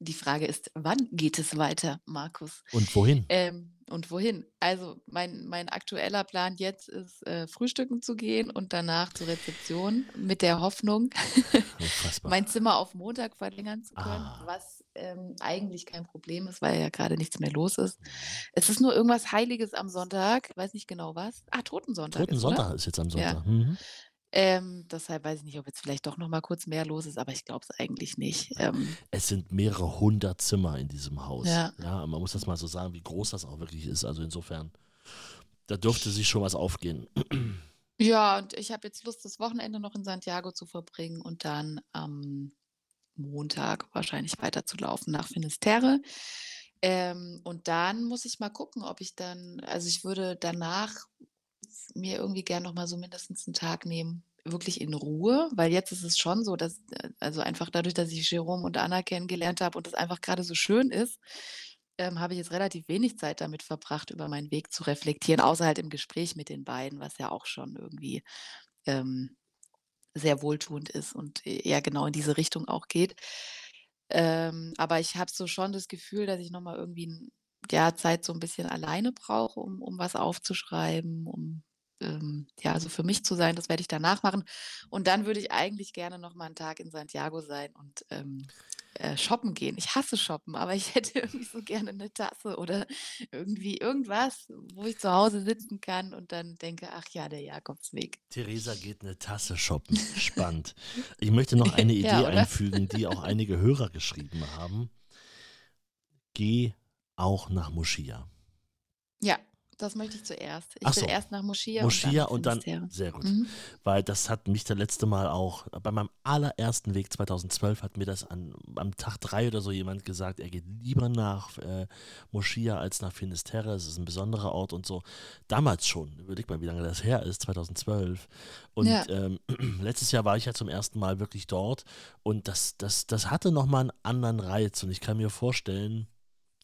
Die Frage ist, wann geht es weiter, Markus? Und wohin? Ähm, und wohin? Also mein, mein aktueller Plan jetzt ist, äh, frühstücken zu gehen und danach zur Rezeption mit der Hoffnung, [LAUGHS] mein Zimmer auf Montag verlängern zu können, Ah. was ähm, eigentlich kein Problem ist, weil ja gerade nichts mehr los ist. Es ist nur irgendwas Heiliges am Sonntag, weiß nicht genau was. Ah, Totensonntag. Toten ist, ist jetzt am Ja. Sonntag. Mhm. Ähm, deshalb weiß ich nicht, ob jetzt vielleicht doch noch mal kurz mehr los ist, aber ich glaube es eigentlich nicht. Ähm, Es sind mehrere hundert Zimmer in diesem Haus. Ja. ja, man muss das mal so sagen, wie groß das auch wirklich ist. Also insofern, da dürfte sich schon was aufgehen. ja, und ich habe jetzt Lust, das Wochenende noch in Santiago zu verbringen und dann am Montag wahrscheinlich weiterzulaufen nach Finisterre. Ähm, und dann muss ich mal gucken, ob ich dann, also ich würde danach mir irgendwie gern noch mal so mindestens einen Tag nehmen, wirklich in Ruhe, weil jetzt ist es schon so, dass, äh, also einfach dadurch, dass ich Jerome und Anna kennengelernt habe und es einfach gerade so schön ist, ähm, habe ich jetzt relativ wenig Zeit damit verbracht, über meinen Weg zu reflektieren, außer halt im Gespräch mit den beiden, was ja auch schon irgendwie ähm, sehr wohltuend ist und e- eher genau in diese Richtung auch geht. Ähm, aber ich habe so schon das Gefühl, dass ich noch mal irgendwie 'n ja, Zeit so ein bisschen alleine brauche, um um was aufzuschreiben, um, ähm, ja, so für mich zu sein. Das werde ich danach machen. Und dann würde ich eigentlich gerne noch mal 'n Tag in Santiago sein und, ähm, äh, shoppen gehen. Ich hasse shoppen, aber ich [LAUGHS] hätte irgendwie so gerne eine Tasse oder irgendwie irgendwas, wo ich zu Hause sitzen kann und dann denke, ach ja, der Jakobsweg. Theresa geht eine Tasse shoppen. Spannend. Ich möchte noch [LAUGHS] eine Idee Ja, einfügen, die auch einige Hörer geschrieben haben. Geh auch nach Moschia. Ja, das möchte ich zuerst. Ich Ach will so. erst nach Moschia, Moschia und und dann, dann, nach Finisterre. sehr gut. Mhm. Weil das hat mich das letzte Mal auch, bei meinem allerersten Weg 2012 hat mir das an, am Tag drei oder so jemand gesagt, er geht lieber nach äh, Moschia als nach Finisterre. Es ist ein besonderer Ort und so. Damals schon, überleg mal, wie lange das her ist, 2012. Und Ja. ähm, [CLEARS THROAT] letztes Jahr war ich ja zum ersten Mal wirklich dort und das, das, das hatte nochmal einen anderen Reiz und ich kann mir vorstellen,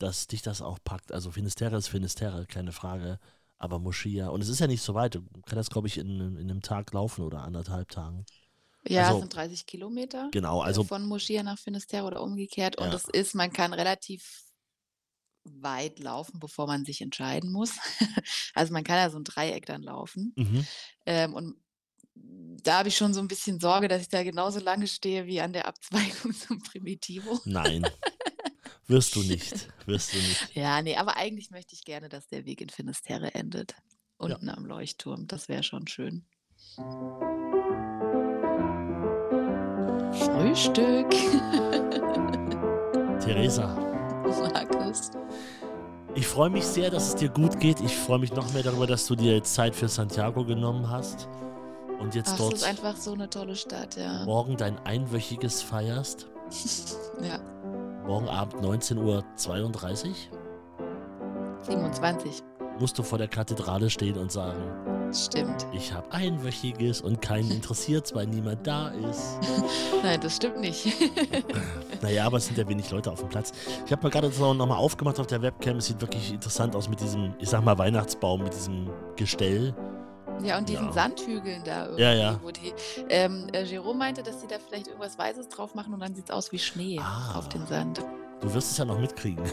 dass dich das auch packt. Also Finisterre ist Finisterre, keine Frage. Aber Moschia, und es ist ja nicht so weit, du kannst das, glaube ich, in, in einem Tag laufen oder anderthalb Tagen. Ja, Also- es sind 30 Kilometer Genau, äh, also von Moschia nach Finisterre oder umgekehrt. Und Ja. es ist, man kann relativ weit laufen, bevor man sich entscheiden muss. [LAUGHS] also man kann ja so ein Dreieck dann laufen. mhm. Ähm, und da habe ich schon so ein bisschen Sorge, dass ich da genauso lange stehe wie an der Abzweigung [LAUGHS] zum Primitivo. nein, [LAUGHS] wirst du nicht, [LAUGHS] wirst du nicht. Ja, nee, aber eigentlich möchte ich gerne, dass der Weg in Finisterre endet. Unten am Leuchtturm. Das wäre schon schön. Frühstück. [LAUGHS] Theresa, Markus. ich freue mich sehr, dass es dir gut geht. Ich freue mich noch mehr darüber, dass du dir jetzt Zeit für Santiago genommen hast und jetzt Ach, dort ist einfach so eine tolle Stadt, ja. morgen dein einwöchiges feierst. [LAUGHS] Ja, Morgen Abend 19.32 Uhr 27. musst du vor der Kathedrale stehen und sagen, Stimmt. ich habe einwöchiges und keinen interessiert, weil niemand da ist. [LAUGHS] Nein, das stimmt nicht. [LAUGHS] Naja, aber es sind ja wenig Leute auf dem Platz. Ich habe mal gerade nochmal aufgemacht auf der Webcam. Es sieht wirklich interessant aus mit diesem, ich sag mal, Weihnachtsbaum, mit diesem Gestell. Ja, und diesen Ja. Sandhügeln da irgendwie, Ja, ja. wo die. Ähm, äh, Jerome meinte, dass sie da vielleicht irgendwas Weißes drauf machen und dann sieht es aus wie Schnee Ah. auf dem Sand. Du wirst es ja noch mitkriegen. [LAUGHS]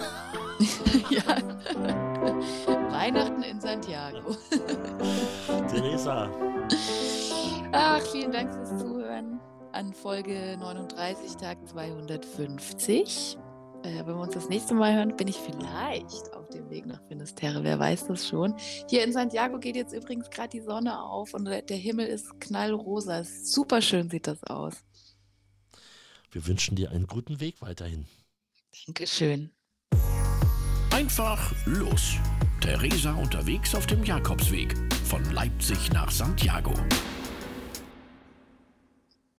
[LAUGHS] ja. Weihnachten in Santiago. [LAUGHS] Theresa, Ach, vielen Dank fürs Zuhören an Folge 39, Tag 250. Äh, wenn wir uns das nächste Mal hören, bin ich vielleicht auf dem Weg nach Finisterre. Wer weiß das schon. Hier in Santiago geht jetzt übrigens gerade die Sonne auf und der Himmel ist knallrosa. Super schön sieht das aus. wir wünschen dir einen guten Weg weiterhin. Dankeschön. Einfach los. Theresa unterwegs auf dem Jakobsweg von Leipzig nach Santiago.